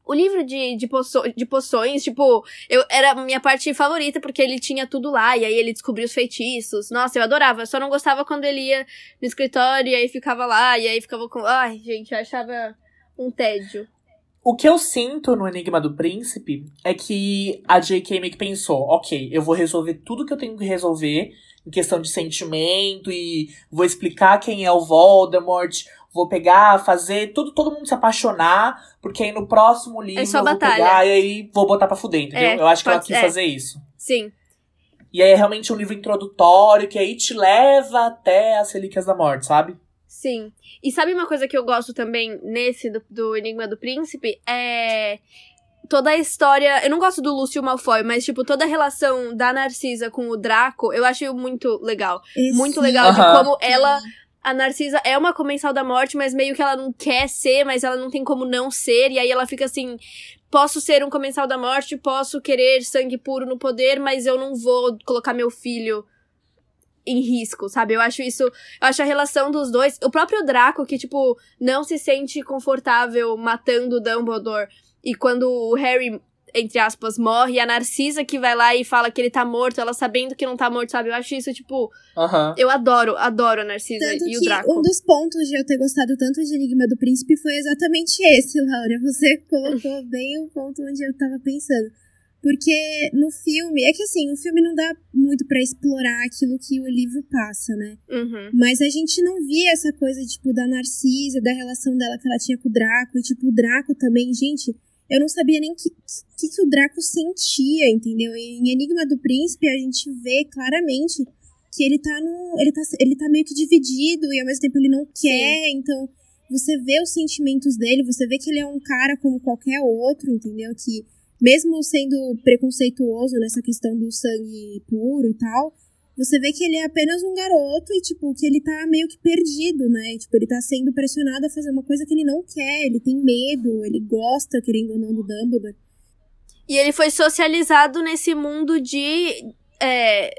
O livro de, de, poço- de poções, tipo, eu, era a minha parte favorita, porque ele tinha tudo lá, e aí ele descobriu os feitiços. Nossa, eu adorava. Eu só não gostava quando ele ia no escritório, e aí ficava lá, e aí ficava com. Ai, gente, eu achava um tédio. O que eu sinto no Enigma do Príncipe é que a J.K. meio que pensou, ok, eu vou resolver tudo que eu tenho que resolver em questão de sentimento e vou explicar quem é o Voldemort, vou pegar, fazer tudo, todo mundo se apaixonar, porque aí no próximo livro É eu vou pegar e aí vou botar pra fuder, entendeu? É, eu acho que ela quis é. fazer isso. Sim. E aí é realmente um livro introdutório que aí te leva até as Relíquias da Morte, sabe? Sim. E sabe uma coisa que eu gosto também nesse do, do Enigma do Príncipe? É. Toda a história. Eu não gosto do Lúcio Malfoy, mas, tipo, toda a relação da Narcisa com o Draco, eu acho muito legal. Esse- Muito legal de como ela. A Narcisa é uma comensal da morte, mas meio que ela não quer ser, mas ela não tem como não ser. E aí ela fica assim: posso ser um comensal da morte, posso querer sangue puro no poder, mas eu não vou colocar meu filho em risco, sabe? Eu acho isso. Eu acho a relação dos dois. O próprio Draco, que, tipo, não se sente confortável matando o Dumbledore. E quando o Harry, entre aspas, morre, e a Narcisa que vai lá e fala que ele tá morto, ela sabendo que não tá morto, sabe? Eu acho isso, tipo. Aham. Eu adoro, adoro a Narcisa Tanto e o Draco. um dos pontos de eu ter gostado tanto de Enigma do Príncipe foi exatamente esse, Laura. Você colocou [LAUGHS] bem o ponto onde eu tava pensando. Porque no filme, é que assim, o filme não dá muito pra explorar aquilo que o livro passa, né? Uhum. Mas a gente não via essa coisa, tipo, da Narcisa, da relação dela que ela tinha com o Draco. E, tipo, o Draco também, gente, eu não sabia nem o que, que, que o Draco sentia, entendeu? Em Enigma do Príncipe, a gente vê claramente que ele tá no. Ele tá, ele tá meio que dividido e ao mesmo tempo ele não quer. Então, você vê os sentimentos dele, você vê que ele é um cara como qualquer outro, entendeu? Que mesmo sendo preconceituoso nessa questão do sangue puro e tal, você vê que ele é apenas um garoto e, tipo, que ele tá meio que perdido, né? Tipo, ele tá sendo pressionado a fazer uma coisa que ele não quer, ele tem medo, ele gosta, querendo ou não, do Dumbledore. E ele foi socializado nesse mundo de. É,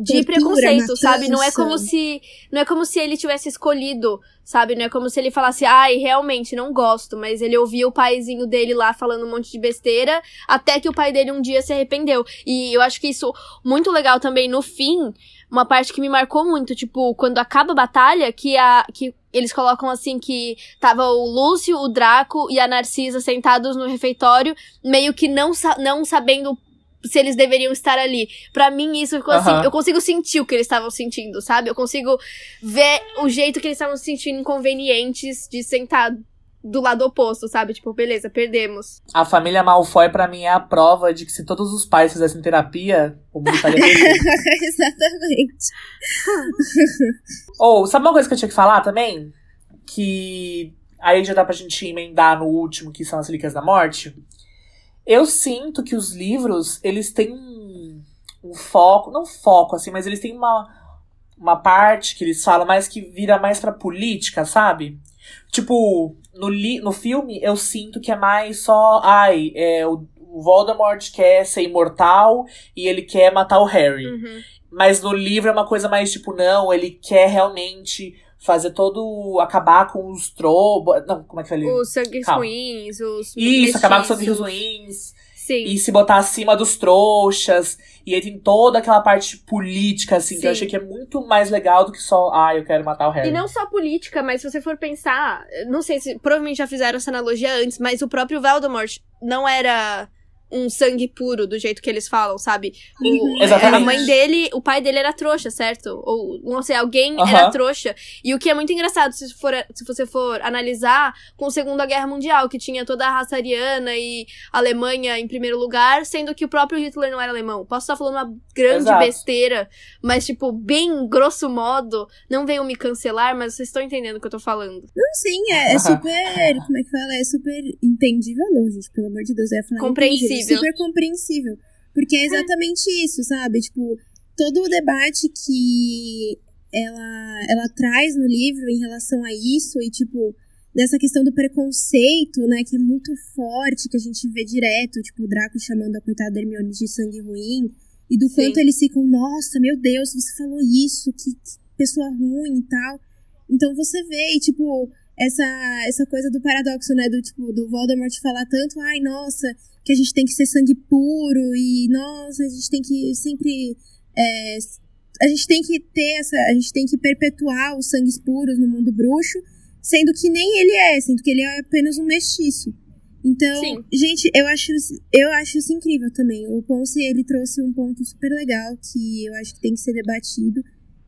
de preconceito, sabe? Não é como se. Não é como se ele tivesse escolhido, sabe? Não é como se ele falasse, ai, realmente, não gosto. Mas ele ouvia o paizinho dele lá falando um monte de besteira, até que o pai dele um dia se arrependeu. E eu acho que isso muito legal também no fim. Uma parte que me marcou muito, tipo, quando acaba a batalha, que a. Que eles colocam assim que tava o Lúcio, o Draco e a Narcisa sentados no refeitório, meio que não, não sabendo se eles deveriam estar ali. Pra mim, isso ficou assim. Eu consigo sentir o que eles estavam sentindo, sabe? Eu consigo ver o jeito que eles estavam se sentindo inconvenientes de sentar do lado oposto, sabe? Tipo, beleza, perdemos. A família Malfoy, pra mim, é a prova de que se todos os pais fizessem terapia, o mundo estaria. [LAUGHS] Exatamente. Ou, sabe uma coisa que eu tinha que falar também? Que aí já dá pra gente emendar no último, que são as Relíquias da Morte. Eu sinto que os livros, eles têm um, foco, não foco, assim, mas eles têm uma, uma parte que eles falam mais que vira mais pra política, sabe? Tipo, no, li, no filme eu sinto que é mais só, ai, é, o, o Voldemort quer ser imortal e ele quer matar o Harry. Uhum. Mas no livro é uma coisa mais tipo, não, ele quer realmente fazer todo. acabar com os trobos. Não, como é que ele. Os sangues Calma. ruins, os. Isso, acabar com os sangues ruins. Sim. E se botar acima dos trouxas. E aí tem toda aquela parte política, assim, que eu Sim. achei que é muito mais legal do que só, ah, eu quero matar o Harry. E não só política, mas se você for pensar, não sei se provavelmente já fizeram essa analogia antes, mas o próprio Voldemort não era um sangue puro do jeito que eles falam, sabe? O- Uhum. Exatamente. A mãe dele, o pai dele era trouxa, certo? Ou não sei, alguém Aham. era trouxa. E o que é muito engraçado se for se você for analisar com a Segunda Guerra Mundial, que tinha toda a raça ariana e a Alemanha em primeiro lugar, sendo que o próprio Hitler não era alemão. Posso estar falando uma grande Exato. besteira, mas tipo, bem grosso modo, não venham me cancelar, mas vocês estão entendendo o que eu tô falando. Não, sim, é, é super. Como é que fala? É super entendível, não, gente. Pelo amor de Deus, eu ia falar. Compreensível. Compreensível. super compreensível. Porque é exatamente isso, sabe? Tipo, todo o debate que ela, ela traz no livro em relação a isso e, tipo, dessa questão do preconceito, né, que é muito forte, que a gente vê direto, tipo, o Draco chamando a coitada Hermione de sangue ruim, e do Sim. quanto eles ficam, nossa, meu Deus, você falou isso, que, que pessoa ruim e tal. Então você vê, e, tipo, essa, essa coisa do paradoxo, né, do tipo, do Voldemort falar tanto, ai, nossa, que a gente tem que ser sangue puro, e, nossa, a gente tem que sempre... é, a gente tem que ter essa. A gente tem que perpetuar os sangues puros no mundo bruxo, sendo que nem ele é, sendo que ele é apenas um mestiço. Então, Sim. gente, eu acho, isso- eu acho isso incrível também. O Ponce, ele trouxe um ponto super legal que eu acho que tem que ser debatido.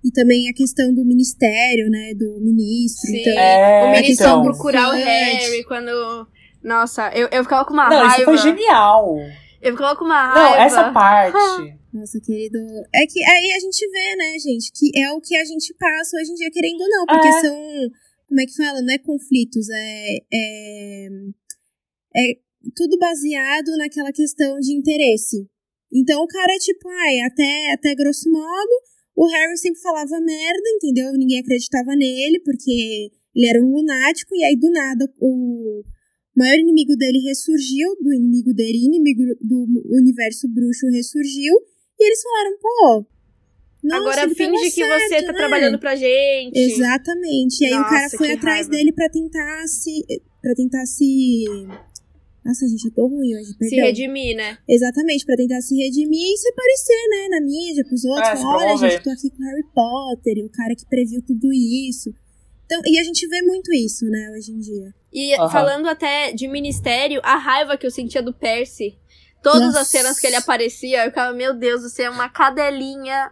E também a questão do ministério, né, do ministro. Sim. Então, É, o ministro então. procurar o. Harry quando. Nossa, eu, eu ficava com uma Não, raiva. isso foi genial. Eu ficava com uma Não, raiva. essa parte. [LAUGHS] Nossa, querido. É que aí a gente vê, né, gente, que é o que a gente passa hoje em dia, querendo ou não, porque É. são. Como é que fala? Não é conflitos, é. É, é tudo baseado naquela questão de interesse. Então o cara é tipo, ai, até, até grosso modo, o Harry sempre falava merda, entendeu? Ninguém acreditava nele, porque ele era um lunático, e aí do nada o maior inimigo dele ressurgiu, do inimigo dele, inimigo do universo bruxo ressurgiu, e eles falaram, pô. Nossa, Agora ele finge que você tá né? trabalhando pra gente. Exatamente. E aí o cara Nossa, foi que atrás raiva. dele pra tentar se. para tentar se. Nossa, gente, eu tô ruim hoje, Se perdão. redimir, né? Exatamente, pra tentar se redimir e se parecer, né, na mídia, pros outros. É, se falar, Olha, gente, tô aqui com Harry Potter, o cara que previu tudo isso. Então, e a gente vê muito isso, né, hoje em dia. E Aham. falando até de ministério, a raiva que eu sentia do Percy. Todas Nossa. as cenas que ele aparecia, eu ficava, meu Deus, você é uma cadelinha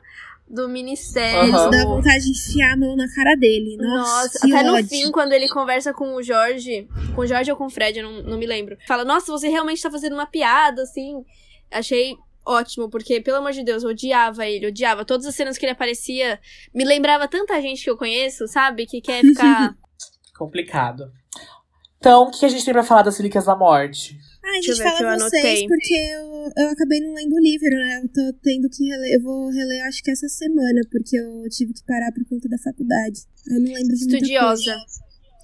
do ministério. Aham. Dá vontade de enfiar a mão na cara dele. Nossa, Nossa, até no ódio. fim, quando ele conversa com o Jorge, com o Jorge ou com o Fred, eu não, não me lembro. Fala, nossa, você realmente tá fazendo uma piada, assim. Achei ótimo, porque, pelo amor de Deus, eu odiava ele, odiava. Todas as cenas que ele aparecia, me lembrava tanta gente que eu conheço, sabe? Que quer [LAUGHS] ficar. Complicado. Então, o que a gente tem pra falar das Relíquias da Morte? Ah, a Deixa eu gente ver que eu vocês anotei. porque eu, eu acabei não lendo o livro, né? Eu tô tendo que reler. Eu vou reler, acho que essa semana, porque eu tive que parar por conta da faculdade. Eu não lembro de muita Estudiosa. coisa.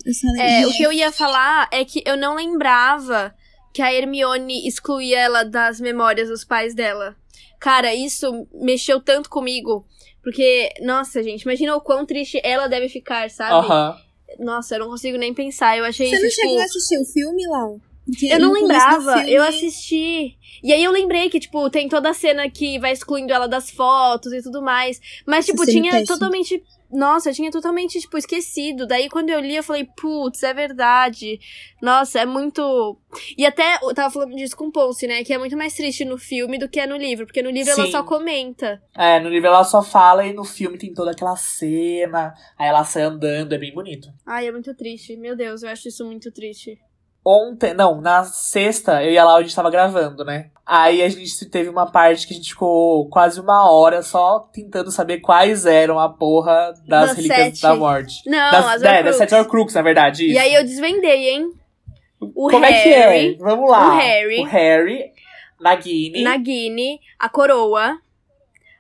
Eu só lembro É, o que eu ia falar é que eu não lembrava que a Hermione excluía ela das memórias dos pais dela. Cara, isso mexeu tanto comigo. Porque, nossa, gente, imagina o quão triste ela deve ficar, sabe? Aham. Nossa, eu não consigo nem pensar. Eu achei Você isso, não tipo... chegou a assistir o filme, Lau? Porque Eu não lembrava, filme- eu assisti. E aí eu lembrei que, tipo, tem toda a cena que vai excluindo ela das fotos e tudo mais. Mas, tipo, é tinha totalmente. Nossa, eu tinha totalmente, tipo, esquecido. Daí quando eu li, eu falei, putz, é verdade. Nossa, é muito. E até eu tava falando disso com o Ponce, né? Que é muito mais triste no filme do que é no livro. Porque no livro ela Sim. só comenta. É, no livro ela só fala e no filme tem toda aquela cena. Aí ela sai andando, é bem bonito. Ai, é muito triste. Meu Deus, eu acho isso muito triste. Ontem, não, na sexta, eu e a Laura, a gente tava gravando, né? Aí a gente teve uma parte que a gente ficou quase uma hora só tentando saber quais eram a porra das Das Relíquias sete. da Morte. Não, das, as é, das sete Horcrux, na verdade. E isso. aí eu desvendei, hein? O Como Harry, é que é? Vamos lá. o Harry. O Harry, Nagini, Nagini, a coroa,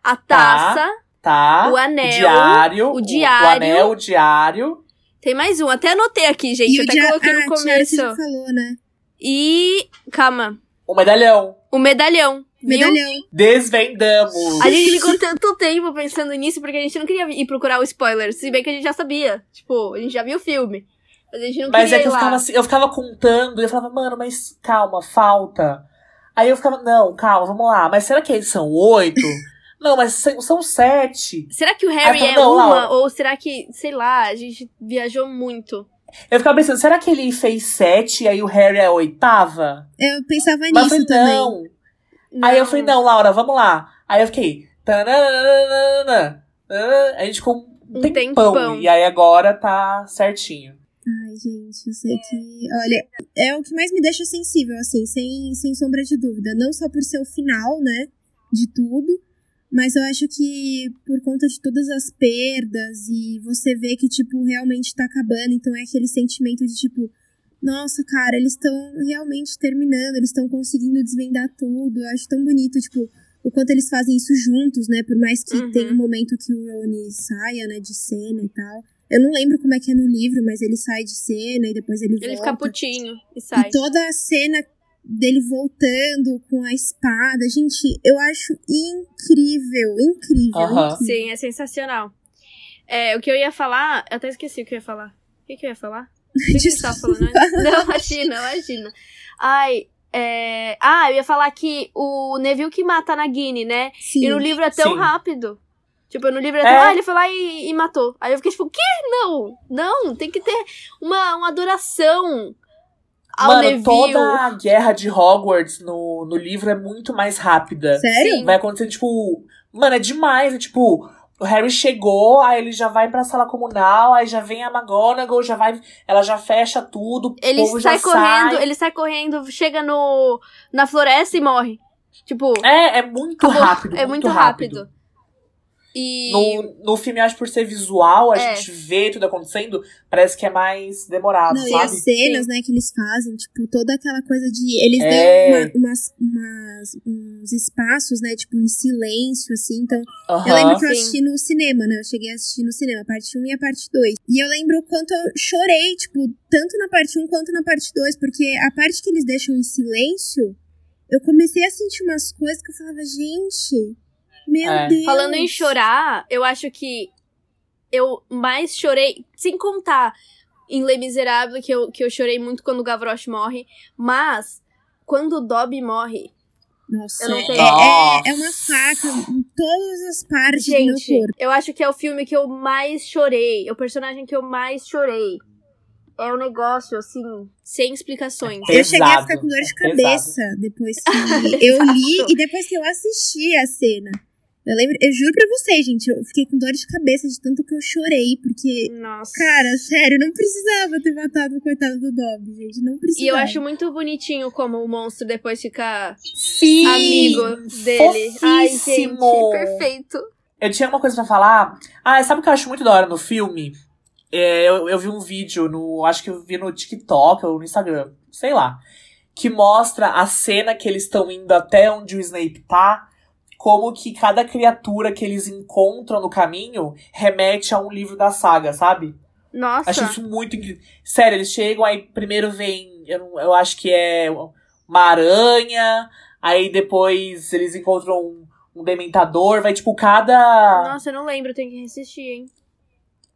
a taça. tá? o anel, diário, o diário. O anel, o diário. Tem mais um, até anotei aqui, gente. E o até coloquei ah, no você começo. falou, né? E. Calma. O medalhão. O medalhão. Viu? Medalhão. Desvendamos. A gente ficou tanto tempo pensando nisso porque a gente não queria ir procurar o spoiler. Se bem que a gente já sabia. Tipo, a gente já viu o filme. Mas a gente não Mas queria é que ir eu lá. ficava, assim, eu ficava contando e eu falava, mano, mas calma, falta. Aí eu ficava, não, calma, vamos lá. Mas será que eles são oito? [LAUGHS] não, mas são, sete. Será que o Harry é não, uma? Laura. Ou será que, sei lá, a gente viajou muito? Eu ficava pensando, será que ele fez sete e aí o Harry é a oitava? Eu pensava Mas nisso falei, também. não. Aí eu falei, não, Laura, vamos lá. Aí eu fiquei. tananana, A gente ficou um Um tempão. tempão. E aí agora tá certinho. Ai, gente, eu sei que. Olha, é o que mais me deixa sensível, assim, sem, sem sombra de dúvida. Não só por ser o final, né? De tudo. Mas eu acho que por conta de todas as perdas e você vê que, tipo, realmente tá acabando. Então é aquele sentimento de, tipo, nossa, cara, eles estão realmente terminando, eles estão conseguindo desvendar tudo. Eu acho tão bonito, tipo, o quanto eles fazem isso juntos, né? Por mais que Uhum. tenha um momento que o Rony saia, né, de cena e tal. Eu não lembro como é que é no livro, mas ele sai de cena e depois ele, Ele volta. fica putinho e sai. E toda a cena dele voltando com a espada, gente, eu acho incrível, incrível. Incrível. Sim, é sensacional. É, o que eu ia falar, eu até esqueci o que eu ia falar. O que, que eu ia falar? O que, que você tava [LAUGHS] falando antes? Não, imagina, imagina. Ai, é... Ah, eu ia falar que o Neville que mata a Nagini, né? Sim. E no livro é tão Sim. rápido. Tipo, no livro é É. tão... Ah, ele foi lá e, e matou. Aí eu fiquei tipo, o quê? Não, não, tem que ter uma, uma adoração ao Mano, Neville. toda a guerra de Hogwarts no, no livro é muito mais rápida. Sério? Vai acontecendo, tipo. Mano, é demais. É tipo. O Harry chegou, aí ele já vai pra sala comunal, aí já vem a McGonagall, já vai. Ela já fecha tudo. Ele o povo já sai correndo, sai. ele sai correndo, chega no na floresta e morre. Tipo, É, é muito acabou. rápido. é muito rápido. E No, no filme, acho que por ser visual, a É. gente vê tudo acontecendo, parece que é mais demorado, Não, e sabe? as cenas, né, que eles fazem, tipo, toda aquela coisa de. Eles É. dão uma- umas, umas- uns espaços, né, tipo, em silêncio, assim. Então, eu Aham. lembro que eu Sim. assisti no cinema, né? Eu cheguei a assistir no cinema, a parte 1 e a parte 2. E eu lembro o quanto eu chorei, tipo, tanto na parte 1 quanto na parte 2, porque a parte que eles deixam em silêncio, eu comecei a sentir umas coisas que eu falava, gente, meu É. Deus. falando em chorar, eu acho que eu mais chorei, sem contar em Les Miserables, que eu, que eu chorei muito quando o Gavroche morre, mas quando o Dobby morre, Nossa, Eu não é, tenho- é, é uma faca em todas as partes do meu gente, corpo. eu acho que é o filme que eu mais chorei, é o personagem que eu mais chorei. É um negócio, assim, sem explicações. É Eu cheguei a ficar com dor de é cabeça depois que eu li e depois que eu assisti a cena. Eu lembro, eu juro pra vocês, gente, eu fiquei com dor de cabeça de tanto que eu chorei, porque, Nossa. cara, sério, não precisava ter matado o coitado do Dobby, gente, não precisava. E eu acho muito bonitinho como o monstro depois fica Sim! amigo dele. Ai, gente, Fofíssimo! perfeito. Eu tinha uma coisa pra falar. Ah, sabe o que eu acho muito da hora no filme? É, eu, eu vi um vídeo no. Acho que eu vi no TikTok ou no Instagram, sei lá. Que mostra a cena que eles estão indo até onde o Snape tá. Como que cada criatura que eles encontram no caminho remete a um livro da saga, sabe? Nossa. Acho isso muito incrível. Sério, eles chegam, aí primeiro vem. Eu, eu acho que é uma aranha. Aí depois eles encontram um, um dementador. Vai tipo cada. Nossa, eu não lembro, tem que assistir, hein?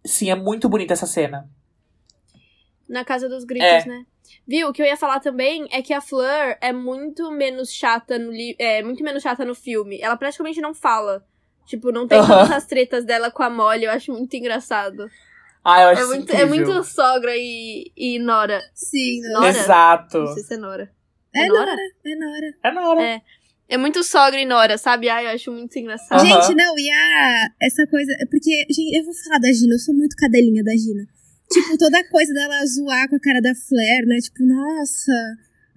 Sim, é muito bonita essa cena. Na Casa dos Gritos, É. né? Viu? O que eu ia falar também é que a Fleur é muito menos chata no li é muito menos chata no filme. Ela praticamente não fala. Tipo, não tem Aham. todas as tretas dela com a Molly, eu acho muito engraçado. Ah, eu acho É muito, é muito sogra e, e Nora. Sim, não. Nora? Exato. Não sei se é Nora. É Nora? Nora, é Nora. É na hora. É. É muito sogra e Nora, sabe? Ai, eu acho muito engraçado. Aham. Gente, não, e a. Essa coisa. é Porque, gente, eu vou falar da Gina, eu sou muito cadelinha da Gina. Tipo, toda coisa dela zoar com a cara da Flair, né? Tipo, nossa.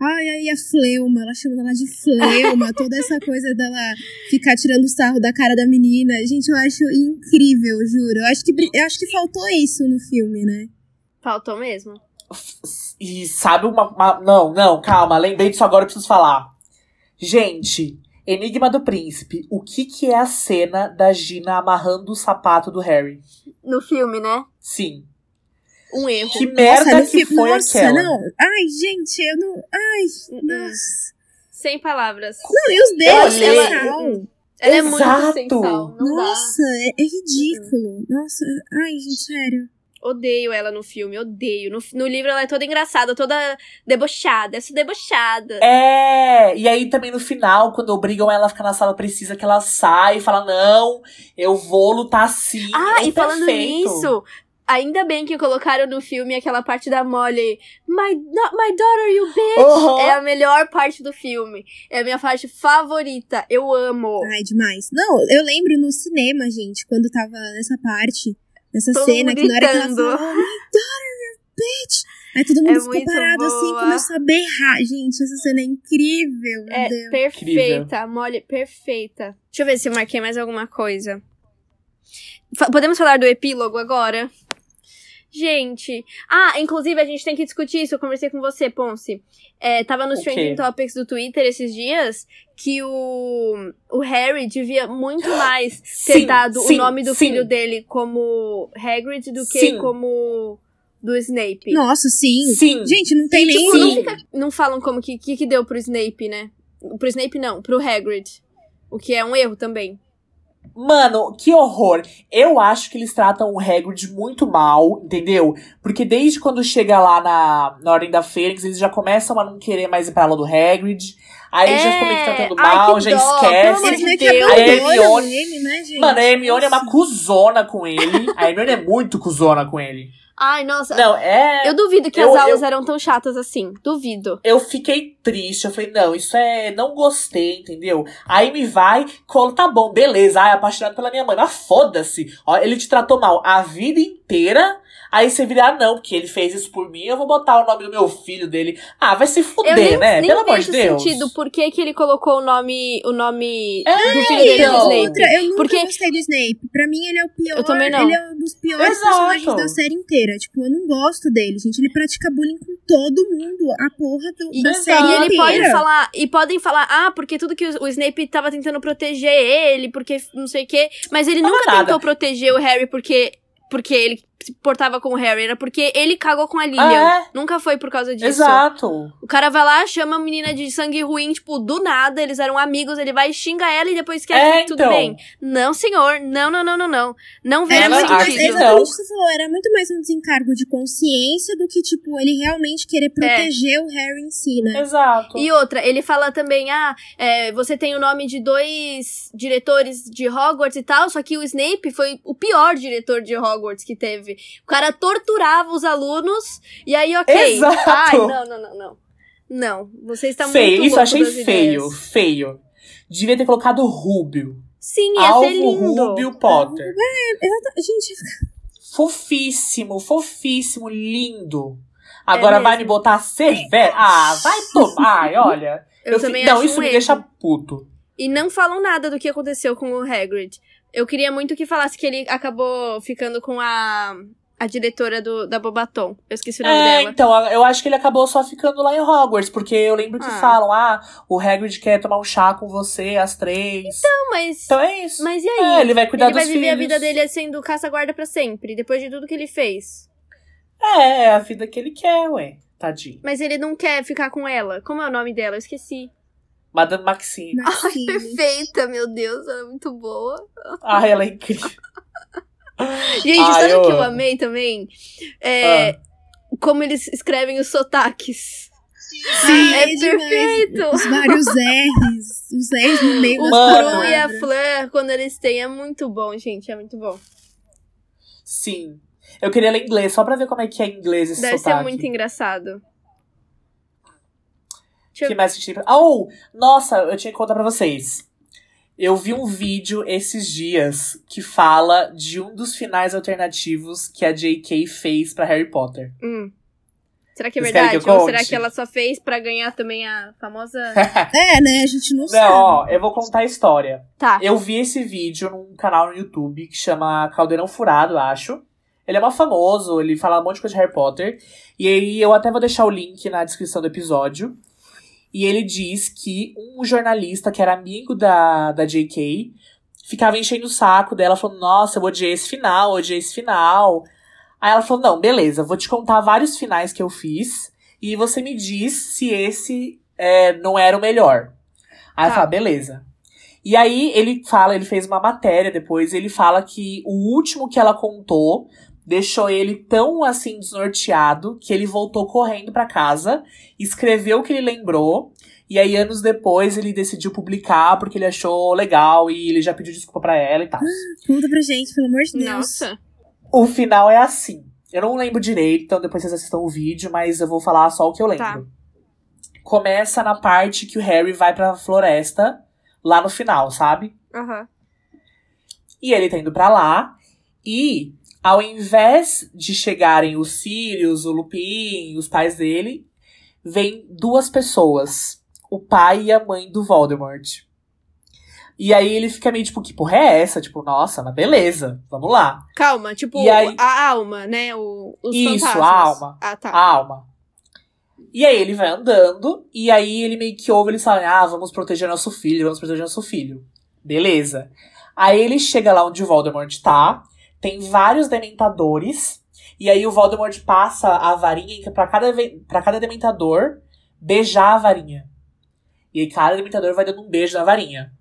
Ai, aí a fleuma, ela chama ela de fleuma, [LAUGHS] toda essa coisa dela ficar tirando sarro da cara da menina. Gente, eu acho incrível, juro. Eu acho que, eu acho que faltou isso no filme, né? Faltou mesmo. E sabe uma, uma- Não, não, calma. Lembrei disso agora, eu preciso falar. Gente, Enigma do Príncipe. O que que é a cena da Gina amarrando o sapato do Harry? No filme, né? Sim. Um erro. Que merda nossa, no que foi nossa, aquela? não. Ai, gente, eu não. Ai, nossa. Sem palavras. Não, e os dedos, Ela- sem ela-. Ela é muito Exato. sem sal. Nossa, é, é ridículo. Nossa, ai, gente, sério. Odeio ela no filme, odeio. No, no livro ela é toda engraçada, toda debochada. Essa debochada. É, e aí também no final, quando obrigam ela a ficar na sala precisa, que ela sai e fala, não, eu vou lutar sim. Ah, é e falando perfeito. nisso, ainda bem que colocaram no filme aquela parte da Molly. My, not my daughter, you bitch! Aham. É a melhor parte do filme. É a minha parte favorita. Eu amo. Ai, demais. Não, eu lembro no cinema, gente, quando tava nessa parte, nessa Todo cena, que na hora que ela falou, oh, my daughter, bitch! Aí todo mundo É ficou parado assim boa. começou a berrar. Gente, essa cena é incrível, meu É Deus. perfeita, a Molly, perfeita. Deixa eu ver se eu marquei mais alguma coisa. Podemos falar do epílogo agora? Gente. Ah, inclusive a gente tem que discutir isso. Eu conversei com você, Ponce. É, tava nos O quê? Trending Topics do Twitter esses dias que o, o Harry devia muito [GASPS] mais ter Sim, dado sim, o nome do sim. filho dele como Hagrid do que Sim. como do Snape. Nossa, sim. Sim. Gente, não tem nem. Tipo, não, fica- não falam como que, que que deu pro Snape, né? Pro Snape não, pro Hagrid. O que é um erro também. Mano, que horror. Eu acho que eles tratam o Hagrid muito mal, entendeu? Porque desde quando chega lá na, na Ordem da Fênix, eles já começam a não querer mais ir pra aula do Hagrid. Aí já ficam meio que tratando É, ai, mal, já dó, esquece. Eles de. A Hermione- ele, né, gente? Mano, a Hermione é uma cuzona com ele. A Hermione é muito cuzona com ele. Ai, nossa. Não, é. Eu duvido que Eu- as aulas eu- eram tão chatas assim. Duvido. Eu fiquei triste, eu falei, não, isso é. Não gostei, entendeu? Aí me vai, colo, tá bom, beleza, ai, apaixonado pela minha mãe, mas foda-se. Ó, ele te tratou mal a vida inteira. Aí você vira, ah, não, porque ele fez isso por mim, eu vou botar o nome do meu filho dele. Ah, vai se fuder, Eu nem, né? nem Pelo amor de Deus. sentido por que, que ele colocou o nome, o nome É, do filho dele então. no Snape. Outra, eu nunca Porque- gostei do Snape. Pra mim, ele é o pior. Eu também não. Ele é um dos piores Exato. personagens da série inteira. Tipo, eu não gosto dele, gente. Ele pratica bullying com todo mundo. A porra do, E, da Exato. série e ele inteira. pode falar, e podem falar, ah, porque tudo que o, o Snape tava tentando proteger ele, porque não sei o quê. Mas ele nunca nada. tentou proteger o Harry porque, porque ele se portava com o Harry, era porque ele cagou com a Lilian. É. Nunca foi por causa disso. Exato. O cara vai lá, chama a menina de sangue ruim, tipo, do nada, eles eram amigos, ele vai xinga ela e depois quer É, que tudo então. bem. Não, senhor, não, não, não, não, não. Não Era vejo mais, acha sentido. que não. exatamente o que você falou. Era muito mais um desencargo de consciência do que, tipo, ele realmente É. querer proteger o Harry em si, né? Exato. E outra, ele fala também, ah, é, você tem o nome de dois diretores de Hogwarts e tal, só que o Snape foi o pior diretor de Hogwarts que teve. O cara torturava os alunos, e aí, ok. Exato. Ai, não, não, não, não. Não, você está feio. muito Isso eu achei feio, ideias. feio. Devia ter colocado Rubio. Sim, ia Alvo ser lindo. Rubio Potter. Gente, [LAUGHS] Fofíssimo, fofíssimo, lindo. Agora É vai me botar severo. Ah, vai [LAUGHS] tomar. Ai, olha. Eu, fi- também Não, acho isso um me erro. deixa puto. E não falam nada do que aconteceu com o Hagrid. Eu queria muito que falasse que ele acabou ficando com a, a diretora do, da Bobaton. Eu esqueci o nome É, dela. então, eu acho que ele acabou só ficando lá em Hogwarts, porque eu lembro que Ah. falam, ah, o Hagrid quer tomar um chá com você às três. Não, mas. Então é isso. Mas e aí? É, ele vai cuidar ele vai dos viver a filhos. vida dele sendo caça-guarda pra sempre, depois de tudo que ele fez. É, é a vida que ele quer, ué. Tadinho. Mas ele não quer ficar com ela. Como é o nome dela? Eu esqueci. Madame Maxine. Maxine. Perfeita, meu Deus, ela é muito boa. Ai, ela é incrível. [LAUGHS] Gente, Ai, sabe o que eu amei também? É. Ah. Como eles escrevem os sotaques. Sim, é demais. perfeito! Os vários R's. Os R's no meio Mano. Pro e a. Fleur, quando eles têm, é muito bom, gente. É muito bom. Sim. Eu queria ler inglês, só pra ver como é que é em inglês esse Deve sotaque. ser muito engraçado. Deixa que mais que tinha? Oh, nossa, eu tinha que contar pra vocês. Eu vi um vídeo esses dias que fala de um dos finais alternativos que a J.K. fez pra Harry Potter. Hum. Será que é Vocês verdade? que Ou conte? será que ela só fez pra ganhar também a famosa. [LAUGHS] É, né? A gente não, sabe. Não, ó, eu vou contar a história. tá. Eu vi esse vídeo num canal no YouTube que chama Caldeirão Furado, acho. Ele é mó famoso, ele fala um monte de coisa de Harry Potter. E aí eu até vou deixar o link na descrição do episódio. E ele diz que um jornalista que era amigo da, da JK ficava enchendo o saco dela, falando: Nossa, eu odiei esse final, odiei esse final. Aí ela falou: Não, beleza, vou te contar vários finais que eu fiz. E você me diz se esse é, não era o melhor. Aí Tá. ela fala: Beleza. E aí ele fala, ele fez uma matéria depois, ele fala que o último que ela contou deixou ele tão assim desnorteado que ele voltou correndo pra casa, escreveu o que ele lembrou, e aí anos depois ele decidiu publicar porque ele achou legal e ele já pediu desculpa pra ela e tal. Conta pra gente, pelo amor de Deus. Nossa. O final é assim. Eu não lembro direito, então depois vocês assistam o vídeo, mas eu vou falar só o que eu lembro. Tá. Começa na parte que o Harry vai pra floresta, lá no final, sabe? Aham. E ele tá indo pra lá. E, ao invés de chegarem os Sirius, o Lupin, os pais dele, vem duas pessoas. O pai e a mãe do Voldemort. E aí ele fica meio tipo, que porra é essa? Tipo, nossa, mas beleza, vamos lá. Calma, tipo, aí- a alma, né? O, os Isso, a fantasmas. alma. Ah, tá. A alma. E aí ele vai andando, e aí ele meio que ouve eles falarem, ah, vamos proteger nosso filho, vamos proteger nosso filho. Beleza. Aí ele chega lá onde o Voldemort tá, tem vários dementadores, e aí o Voldemort passa a varinha pra cada, pra cada dementador beijar a varinha. E aí cada dementador vai dando um beijo na varinha.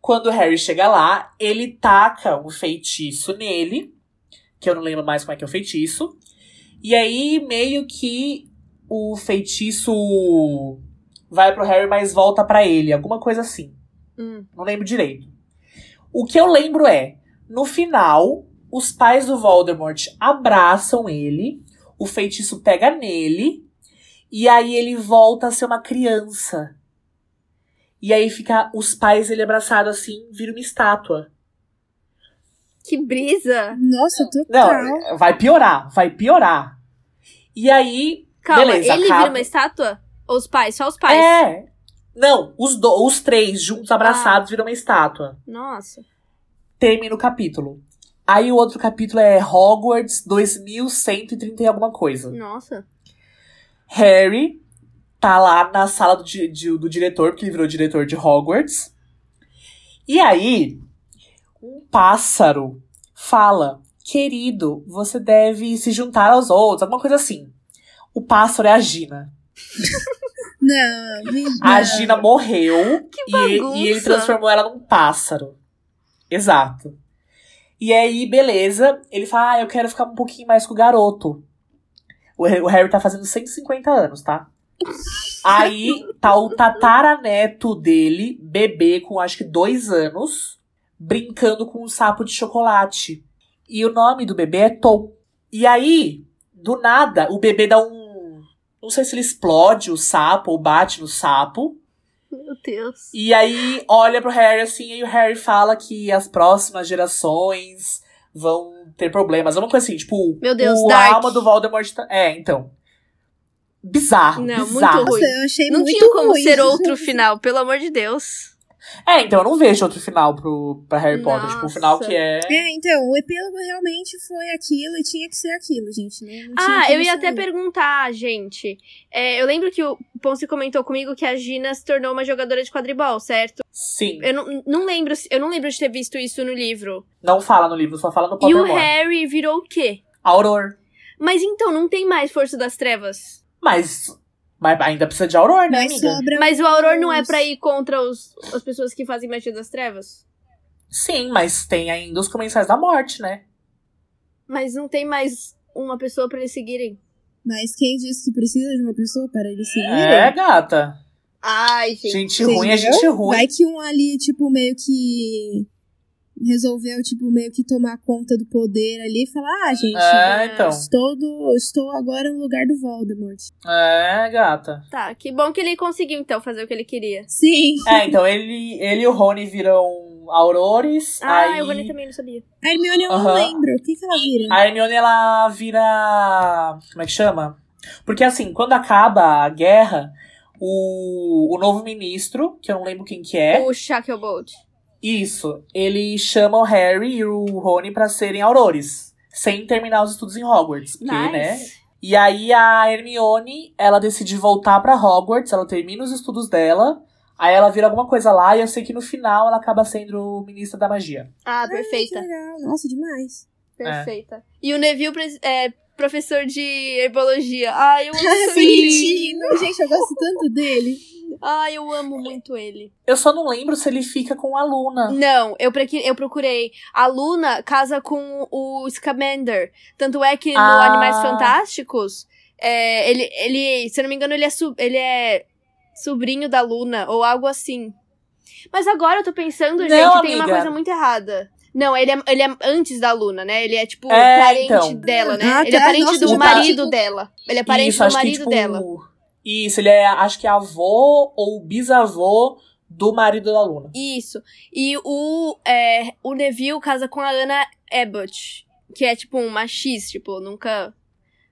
Quando o Harry chega lá, ele taca um feitiço nele, que eu não lembro mais como é que é o feitiço. E aí, meio que o feitiço vai pro Harry, mas volta pra ele. Alguma coisa assim. Hum. Não lembro direito. O que eu lembro é, no final, os pais do Voldemort abraçam ele, o feitiço pega nele, e aí ele volta a ser uma criança. E aí fica os pais ele abraçado assim, vira uma estátua. Que brisa! Nossa, total. Não, vai piorar, vai piorar. E aí, Calma, Beleza, ele acaba- vira uma estátua? Ou os pais? Só os pais? É. Não, os, do, os três juntos abraçados viram uma estátua. Nossa. Termina o capítulo. Aí o outro capítulo é Hogwarts 2130 e alguma coisa. Nossa. Harry tá lá na sala do, di- do diretor, porque ele virou diretor de Hogwarts. E aí, um pássaro fala: Querido, você deve se juntar aos outros, alguma coisa assim. O pássaro é a Gina. [LAUGHS] Não, gente, A não. Gina morreu e, e ele transformou ela num pássaro. Exato. E aí, beleza, ele fala: Ah, eu quero ficar um pouquinho mais com o garoto. O, Har- o Harry tá fazendo 150 anos, tá? Aí tá o tataraneto dele, bebê com acho que dois anos, brincando com um sapo de chocolate. E o nome do bebê é Tom. E aí, do nada, o bebê dá um. Não sei se ele explode o sapo ou bate no sapo. Meu Deus. E aí olha pro Harry assim, e o Harry fala que as próximas gerações vão ter problemas. Uma coisa assim, tipo, Meu Deus, o, a Dark. alma do Voldemort tá... É, então. Bizarro, Não, bizarro. muito ruim. Nossa, eu achei Não muito tinha como ruim. ser outro [LAUGHS] final, pelo amor de Deus. É, então eu não vejo outro final pro, pra Harry Potter. Tipo, o final Nossa. que é. É, então, o epílogo realmente foi aquilo e tinha que ser aquilo, gente. Não, não Ah, eu ia até sair. perguntar, gente. É, eu lembro que o Ponce comentou comigo que a Gina se tornou uma jogadora de quadribol, certo? Sim. Eu não, não lembro, se- eu não lembro de ter visto isso no livro. Não fala no livro, só fala no E o Pottermore. Harry virou o quê? Auror. Mas então, não tem mais Força das Trevas. Mas, mas ainda precisa de Auror, né, Mas amiga? sobra Mas o Auror não é pra ir contra os, as pessoas que fazem magia das trevas? Sim, mas tem ainda os comensais da morte, né? Mas não tem mais uma pessoa pra eles seguirem. Mas quem disse que precisa de uma pessoa para eles seguirem? É, gata. Ai, gente. Gente ruim é gente ruim. Vai que um ali, tipo, meio que resolveu, tipo, meio que tomar conta do poder ali e falar, ah, gente, É, então. estou, do, estou agora no lugar do Voldemort. É, gata. Tá, que bom que ele conseguiu então fazer o que ele queria. Sim. É, então ele, ele e o Rony viram Aurores. Ah, aí eu Rony também não sabia. A Hermione eu não Aham. lembro. O que, que ela vira? a Hermione ela vira. Como é que chama? Porque assim, quando acaba a guerra, o, o novo ministro, que eu não lembro quem que é, O Shacklebolt. Isso, ele chama o Harry e o Rony pra serem Aurores. Sem terminar os estudos em Hogwarts. Porque, né? Nice. E aí a Hermione, ela decide voltar pra Hogwarts, ela termina os estudos dela, aí ela vira alguma coisa lá, e eu sei que no final ela acaba sendo ministra da magia. Ah, perfeita. legal. Nossa, demais. Perfeita. E o Neville é professor de herbologia. Ai, eu amo [LAUGHS] Mentira. Gente, eu gosto tanto dele. Ai, eu amo muito ele. Eu só não lembro se ele fica com a Luna. Não, eu, eu procurei. A Luna casa com o Scamander. Tanto é que no Ah. Animais Fantásticos, é, ele, ele, se eu não me engano, ele é, ele é sobrinho da Luna, ou algo assim. Mas agora eu tô pensando, Não, gente, tem uma amiga. coisa muito errada. Não, ele é, ele é antes da Luna, né? Ele é, tipo, É, parente então. dela, né? Ah, ele é tá. parente Nossa, do tá, marido tipo- dela. Ele é parente Isso, do acho que, marido tipo, dela. Isso, ele é, acho que é avô ou bisavô do marido da Luna. Isso. E o, é, o Neville casa com a Anna Abbott, que é tipo uma X, tipo, nunca,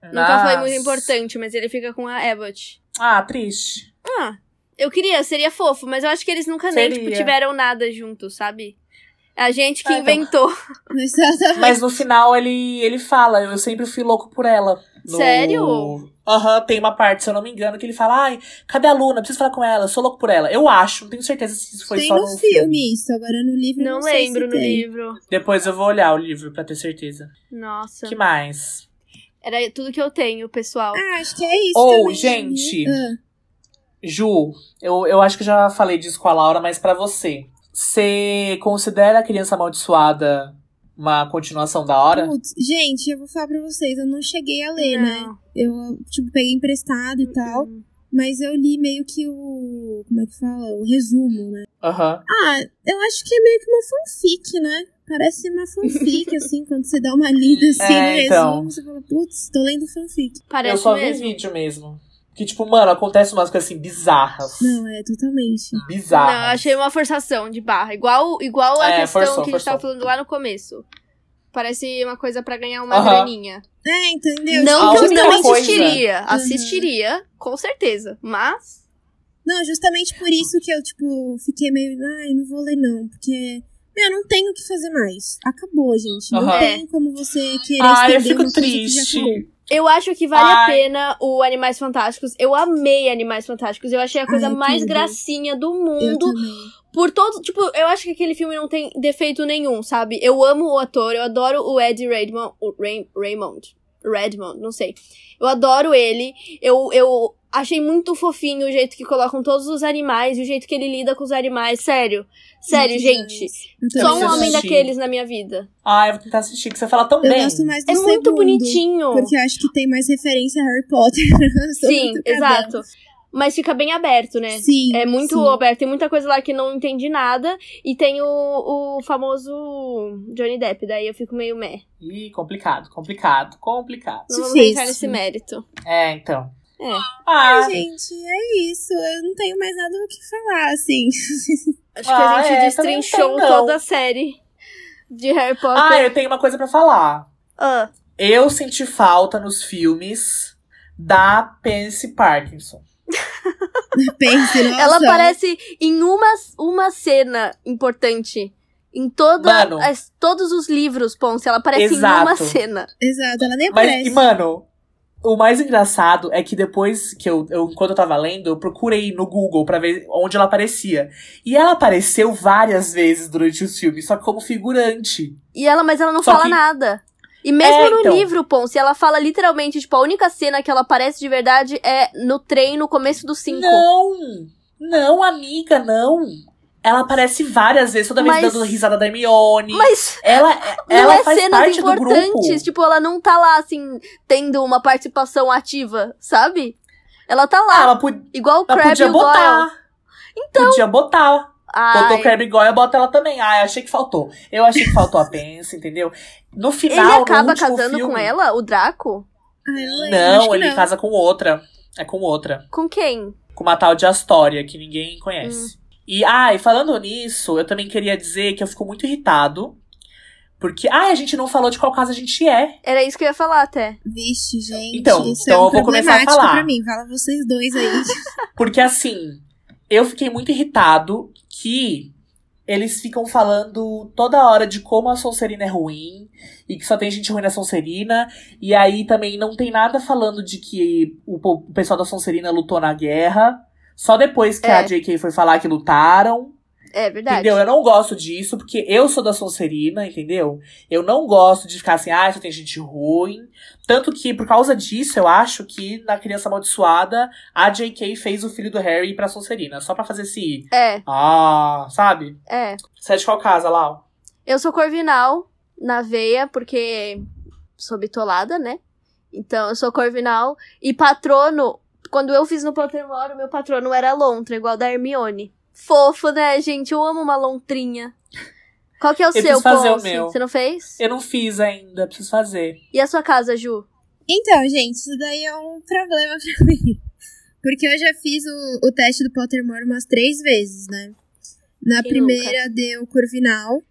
nunca foi muito Nossa. importante, mas ele fica com a Abbott. Ah, triste. Ah, Eu queria, seria fofo, mas eu acho que eles nunca nem tipo, Seria. tiveram nada juntos, sabe? É a gente que Ah, então. inventou. [LAUGHS] Exatamente. Mas no final ele, ele fala, eu sempre fui louco por ela. No- Sério? Aham, tem uma parte, se eu não me engano, que ele fala, ai, cadê a Luna? Preciso falar com ela, eu sou louco por ela. Eu acho, não tenho certeza se isso foi Tem só no, no filme, isso, agora no livro Não não sei lembro se no tem. livro. Depois eu vou olhar o livro pra ter certeza. Nossa. que mais? Era tudo que eu tenho, pessoal. Ah, acho que é isso Ou, também, gente? Ah, Ju, eu, eu acho que eu já falei disso com a Laura, mas pra você. Você considera a criança amaldiçoada uma continuação da hora? putz, gente, eu vou falar pra vocês, eu não cheguei a ler, né? Não. Eu, tipo, peguei emprestado e tal, Hum. mas eu li meio que o... como é que fala? O resumo, né? Aham. Ah, eu acho que é meio que uma fanfic, né? Parece uma fanfic, [LAUGHS] assim, quando você dá uma lida assim É, no então. resumo, você fala, putz, tô lendo fanfic. Parece eu só mesmo. vi vídeo mesmo. Que, tipo, mano, acontece umas coisas assim bizarras. Não, é totalmente. Bizarras. Não, eu achei uma forçação de barra. Igual, igual a É, questão forçou, que a gente tava falando lá no começo. Parece uma coisa pra ganhar uma Aham. graninha. É, entendeu? Não A que eu não coisa- assistiria. Uhum. Assistiria, com certeza. Mas. Não, justamente por isso que eu, tipo, fiquei meio, ai, não vou ler não, porque, meu, não tenho o que fazer mais. Acabou, gente. Não Aham. tem como você querer Ah, eu estender fico que já triste. Eu acho que vale a Ai. pena o Animais Fantásticos. Eu amei Animais Fantásticos. Eu achei a coisa Ai, mais gracinha do mundo. Por todo. Tipo, eu acho que aquele filme não tem defeito nenhum, sabe? Eu amo o ator, eu adoro o Ed Redmond. O Ray, Raymond. Redmond, não sei. Eu adoro ele. Eu, eu achei muito fofinho o jeito que colocam todos os animais e o jeito que ele lida com os animais. Sério. Sério, Muito gente. Eu Só um homem assistir. daqueles na minha vida. Ah, eu vou tentar assistir, que você fala tão Eu bem. gosto mais do É muito segundo, bonitinho. Porque eu acho que tem mais referência a Harry Potter. [LAUGHS] Sim, muito exato. Mas fica bem aberto, né? Sim. É muito sim. aberto, tem muita coisa lá que não entendi nada. E tem o, o famoso Johnny Depp, daí eu fico meio meh. Ih, complicado, complicado, complicado. Não vamos entrar nesse mérito. É, então. É. Ah, Ai, gente, é isso. Eu não tenho mais nada o que falar, assim. [LAUGHS] Acho que Ah, a gente é, destrinchou tem, toda a série de Harry Potter. ah, eu tenho uma coisa pra falar. Ah, Eu senti falta nos filmes da Pansy Parkinson. [LAUGHS] Pense, [LAUGHS] ela aparece em uma, uma cena importante. Em toda, Mano. as- todos os livros, Ponce, ela aparece em Exato. uma cena. Exato, ela nem Mas, aparece. e, mano, o mais engraçado é que depois que eu, eu, enquanto eu tava lendo, eu procurei no Google pra ver onde ela aparecia. E ela apareceu várias vezes durante os filmes, só como figurante. E ela, mas ela não Só fala que- nada. E mesmo É, no então. livro, Ponce, ela fala literalmente, tipo, a única cena que ela aparece de verdade é no trem, no começo do 5. Não! Não, amiga, não. Ela aparece várias vezes, toda vez Mas- dando risada da Hermione. Mas ela não ela é faz cenas parte do importantes, grupo. tipo, ela não tá lá, assim, tendo uma participação ativa, sabe? Ela tá Ah, lá, ela, pod- igual o ela Crab e podia o Goyle. botar. Então. Podia botar. Botou Ai, Crab e Goyle, bota ela também. Ah, eu achei que faltou. Eu achei que faltou a Pence, entendeu? No ele final, no acaba casando filme, com ela, o Draco? Não, ele não. casa com outra. É com outra. Com quem? Com uma tal de Astoria, que ninguém conhece. Hum. E, ah, e falando nisso, eu também queria dizer que eu fico muito irritado. Porque, ah, a gente não falou de qual casa a gente é. Era isso que eu ia falar até. Vixe, gente. Então, isso então é um eu vou começar a falar. pra mim. Fala vocês dois aí. [LAUGHS] Porque, assim, eu fiquei muito irritado que eles ficam falando toda hora de como a Sonserina é ruim e que só tem gente ruim na Sonserina. E aí também não tem nada falando de que o pessoal da Sonserina lutou na guerra. Só depois que É. a JK foi falar que lutaram. É verdade. Entendeu? Eu não gosto disso, porque eu sou da Sonserina, entendeu? Eu não gosto de ficar assim, ah, só tem gente ruim. Tanto que, por causa disso, eu acho que na Criança Amaldiçoada, a J.K. fez o filho do Harry ir pra Sonserina. Só pra fazer esse. É, Ah, sabe? é. Você é de qual casa, Lau? Eu sou corvinal na veia, porque sou bitolada, né? Então, eu sou corvinal. E patrono, quando eu fiz no Pottermore, o meu patrono era lontra, igual da Hermione. Fofo, né, gente? Eu amo uma lontrinha. Qual que é o seu, preciso fazer o meu. Você não fez? Eu não fiz ainda, preciso fazer. E a sua casa, Ju? Então, gente, isso daí é um problema [LAUGHS] pra mim. Porque eu já fiz o, o teste do Pottermore umas três vezes, né? Na Quem primeira deu Corvinal,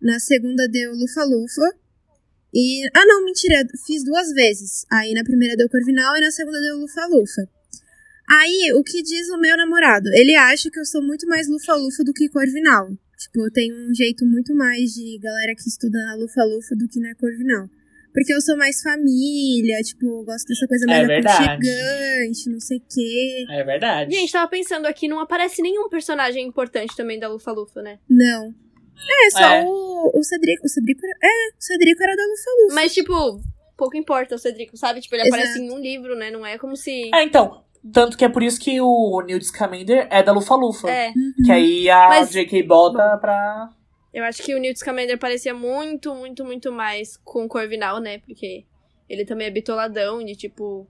na segunda deu Lufa-Lufa. E. Ah, não, mentira, fiz duas vezes. Aí na primeira deu Corvinal e na segunda deu Lufa-Lufa. Aí, o que diz o meu namorado? Ele acha que eu sou muito mais lufa-lufa do que Corvinal. Tipo, eu tenho um jeito muito mais de galera que estuda na lufa-lufa do que na Corvinal. Porque eu sou mais família, tipo, eu gosto dessa coisa mais É verdade. aconchegante, não sei o quê. É verdade. Gente, tava pensando aqui, não aparece nenhum personagem importante também da Lufa Lufa, né? Não. É, só É. O, o Cedrico. O Cedrico era. É, o Cedrico era da lufa-lufa. Mas, tipo, pouco importa o Cedrico, sabe? Tipo, ele Exato. aparece em um livro, né? Não é como se. É, então. Tanto que é por isso que o Newt Scamander é da Lufa-Lufa. É, Que aí a Mas- J.K. bota pra. eu acho que o Newt Scamander parecia muito, muito, muito mais com o Corvinal, né? Porque ele também é bitoladão de, tipo...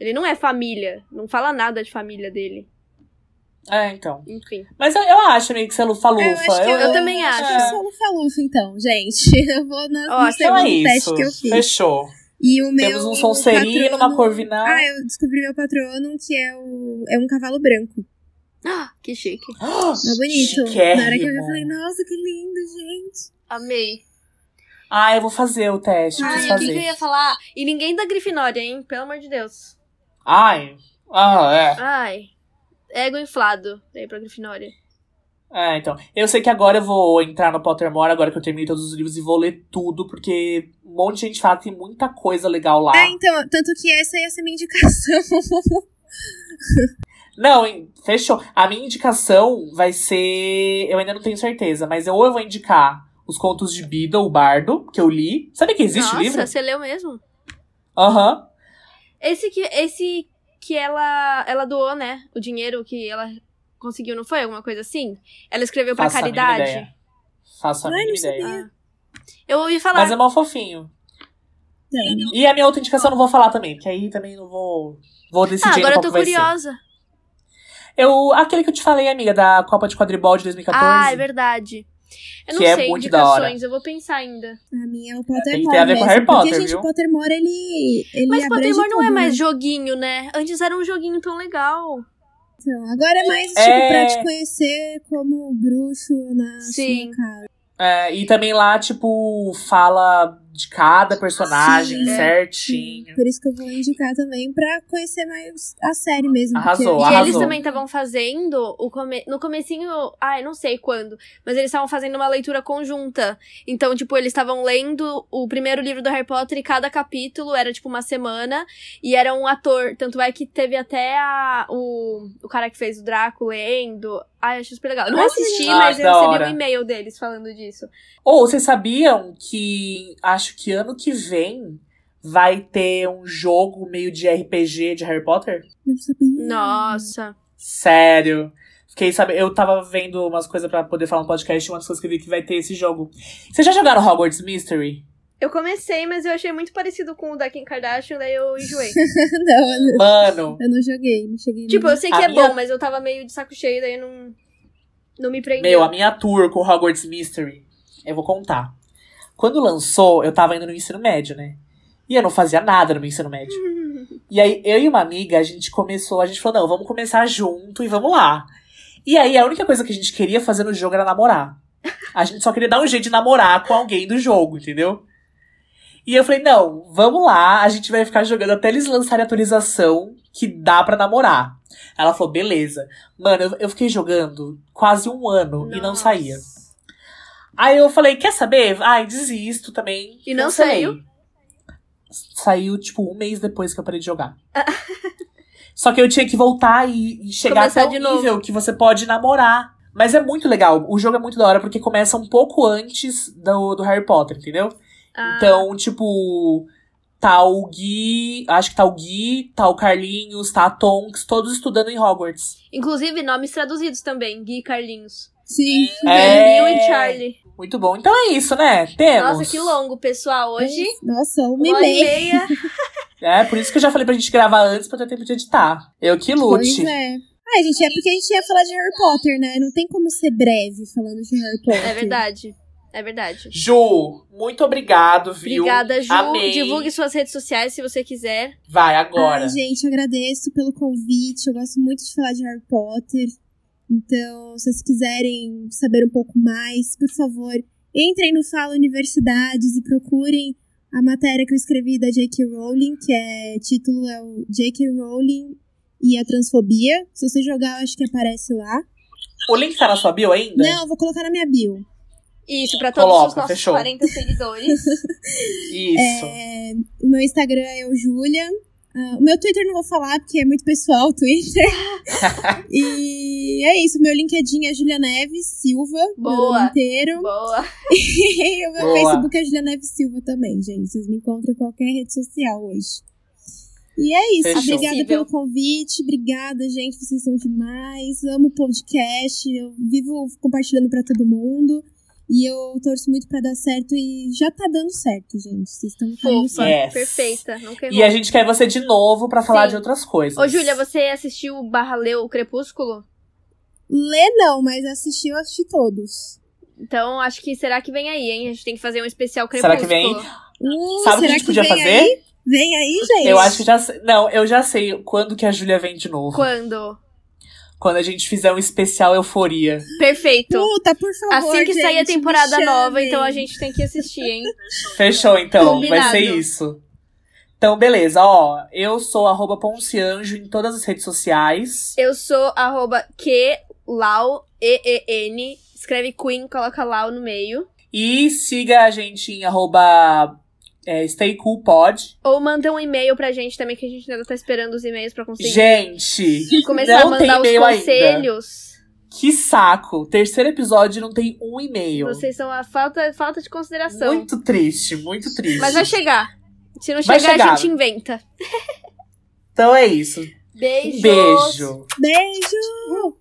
Ele não é família, não fala nada de família dele. É, então. Enfim. Mas eu, eu acho meio que você é Lufa-Lufa. Eu acho que eu, eu também acho. eu sou lufa-lufa, então, gente. [LAUGHS] Eu vou na, Ó, no Então segundo é teste isso. que eu fiz. Fechou. E o meu. Temos um Sonserino, uma patrono- Corvinal. Ah, eu descobri meu patrono, que é, o, é um cavalo branco. Ah, que chique. [GASPS] É bonito. Chiquérrimo. Na hora que eu vi, eu falei, nossa, que lindo, gente. Amei. Ah, eu vou fazer o teste. Ai, o que, que eu ia falar? E ninguém da Grifinória, hein? Pelo amor de Deus. Ai. Ah, é. Ai. Ego inflado aí pra Grifinória. É, então. Eu sei que agora eu vou entrar no Pottermore, agora que eu terminei todos os livros, e vou ler tudo, porque um monte de gente fala que tem muita coisa legal lá. É, então, tanto que essa ia ser minha indicação. [LAUGHS] Não, fechou. A minha indicação vai ser. Eu ainda não tenho certeza, mas eu, ou eu vou indicar os contos de Beedle, o Bardo, que eu li. Sabe que existe o Nossa, livro? você leu mesmo? Aham. Esse que, esse que ela, ela doou, né? O dinheiro que ela conseguiu, não foi? Alguma coisa assim? Ela escreveu pra Faço a mínima caridade. ideia. Faço a mínima não ideia. sabia. Ah. Eu ouvi falar. Mas é mal fofinho. E a minha outra indicação eu não vou falar também, porque aí também não vou. Vou decidir ah, agora eu tô curiosa. Eu, aquele que eu te falei, amiga, da Copa de Quadribol de 2014. Ah, é verdade. Eu não Que é sei muito da hora. indicações, eu vou pensar ainda. A minha é o Pottermore. Tem que ter a ver com Harry Potter, Porque, gente, viu? o Pottermore, ele, ele Mas Pottermore não é tudo, mais né? joguinho, né? Antes era um joguinho tão legal. Então, agora é mais, tipo, É. pra te conhecer como bruxo na Sim. sua casa. É, e também lá, tipo, fala de cada personagem Sim, é. certinho. Por isso que eu vou indicar também pra conhecer mais a série mesmo. Arrasou, porque- E arrasou. eles também estavam fazendo o come... no comecinho, ai, não sei quando, mas eles estavam fazendo uma leitura conjunta. Então, tipo, eles estavam lendo o primeiro livro do Harry Potter e cada capítulo era tipo uma semana e era um ator, tanto é que teve até a, o, o cara que fez o Draco lendo. Ai, achei super legal. Eu não Olha. assisti, Ah, mas que eu recebi hora. um e-mail deles falando disso. Ou vocês sabiam que acho que ano que vem vai ter um jogo meio de RPG de Harry Potter? Não sabia. Nossa. Sério. Fiquei sabendo. Eu tava vendo umas coisas pra poder falar no podcast, uma das coisas que eu vi que vai ter esse jogo. Vocês já jogaram Hogwarts Mystery? Eu comecei, mas eu achei muito parecido com o da Kim Kardashian, daí eu enjoei. [LAUGHS] não, eu não, Mano, eu não joguei, não cheguei tipo, nem- eu sei que A é minha- bom, mas eu tava meio de saco cheio, daí não, não me prendeu. meu, a minha tour com Hogwarts Mystery, eu vou contar. Quando lançou, eu tava indo no ensino médio, né? E eu não fazia nada no meu ensino médio. [LAUGHS] E aí, eu e uma amiga, a gente começou, a gente falou, não, vamos começar junto e vamos lá. E aí, a única coisa que a gente queria fazer no jogo era namorar. A gente só queria dar um jeito de namorar com alguém do jogo, entendeu? E eu falei, não, vamos lá, a gente vai ficar jogando até eles lançarem a atualização que dá pra namorar. Ela falou, beleza. Mano, eu, eu fiquei jogando quase um ano e não Nossa. saía. Aí eu falei, quer saber? Ai, desisto também. E não Cancelei. saiu? Saiu, tipo, um mês depois que eu parei de jogar. [LAUGHS] Só que eu tinha que voltar e, e chegar Começar até o nível que você pode namorar. Mas é muito legal. O jogo é muito da hora porque começa um pouco antes do, do Harry Potter, entendeu? Ah, Então, tipo, tá o Gui, acho que tá o Gui, tá o Carlinhos, tá a Tonks, todos estudando em Hogwarts. Inclusive, nomes traduzidos também. Gui e Carlinhos. Sim. É. Bill e Charlie. Muito bom. Então é isso, né? Temos. Nossa, que longo, pessoal. Hoje, Nossa, uma, uma e meia. meia. [LAUGHS] É, por isso que eu já falei pra gente gravar antes pra ter tempo de editar. Eu que Pois lute. é. Ah, gente, é porque a gente ia falar de Harry Potter, né? Não tem como ser breve falando de Harry Potter. É verdade. É verdade. Ju, muito obrigado, viu? Obrigada, Ju. Amei. Divulgue suas redes sociais se você quiser. Vai agora. Ai, gente, agradeço pelo convite. Eu gosto muito de falar de Harry Potter. Então, se vocês quiserem saber um pouco mais, por favor, entrem no Fala Universidades e procurem a matéria que eu escrevi da J.K. Rowling, que é título é o J.K. Rowling e a transfobia. Se você jogar, eu acho que aparece lá. O link tá na sua bio ainda? Não, eu vou colocar na minha bio. Isso, pra todos Coloca, os nossos fechou. 40 seguidores. [LAUGHS] Isso. É, o meu Instagram é o Julia. Ah, o meu Twitter não vou falar, porque é muito pessoal o Twitter. [LAUGHS] e é isso, meu LinkedIn é Julia Neves Silva. Boa. inteiro. Boa. [LAUGHS] E o meu Boa. Facebook é Julia Neves Silva também, gente. Vocês me encontram em qualquer rede social hoje. E é isso. Fechou. Obrigada pelo convite. Obrigada, gente. Vocês são demais. Amo o podcast. Eu vivo compartilhando pra todo mundo. E eu torço muito pra dar certo. E já tá dando certo, gente. Vocês estão Fofa. Yes. Perfeita. E a gente quer você de novo pra falar Sim. de outras coisas. Ô, Júlia, você assistiu Barra Leu o Crepúsculo? Lê não, mas assistir eu assisti todos. Então, acho que será que vem aí, hein? A gente tem que fazer um especial Será Crepúsculo. que vem? Hum, Sabe o que a será gente podia fazer? Aí? Vem aí, gente. Eu acho que já sei. Não, eu já sei quando que a Júlia vem de novo. Quando? Quando a gente fizer um especial euforia. Perfeito. Puta, por favor, Assim que sair a gente, temporada nova, então a gente tem que assistir, hein? [LAUGHS] Fechou, então. Vai Combinado. ser isso. Então, beleza. Ó, eu sou arroba Poncianjo em todas as redes sociais. Eu sou arroba QLau, E-E-N. Escreve Queen, coloca Lau no meio. E siga a gente em arroba é, StayCoolPod. Ou manda um e-mail pra gente também, que a gente ainda tá esperando os e-mails pra conseguir Gente, começar não a tem mandar os e-mail ainda. conselhos. que saco. Terceiro episódio não tem um e-mail. Vocês são a falta, falta de consideração. Muito triste, muito triste. Mas vai chegar. Se não Vai chegar, chegar. a gente inventa. Então é isso. Beijos. Um beijo. Beijo!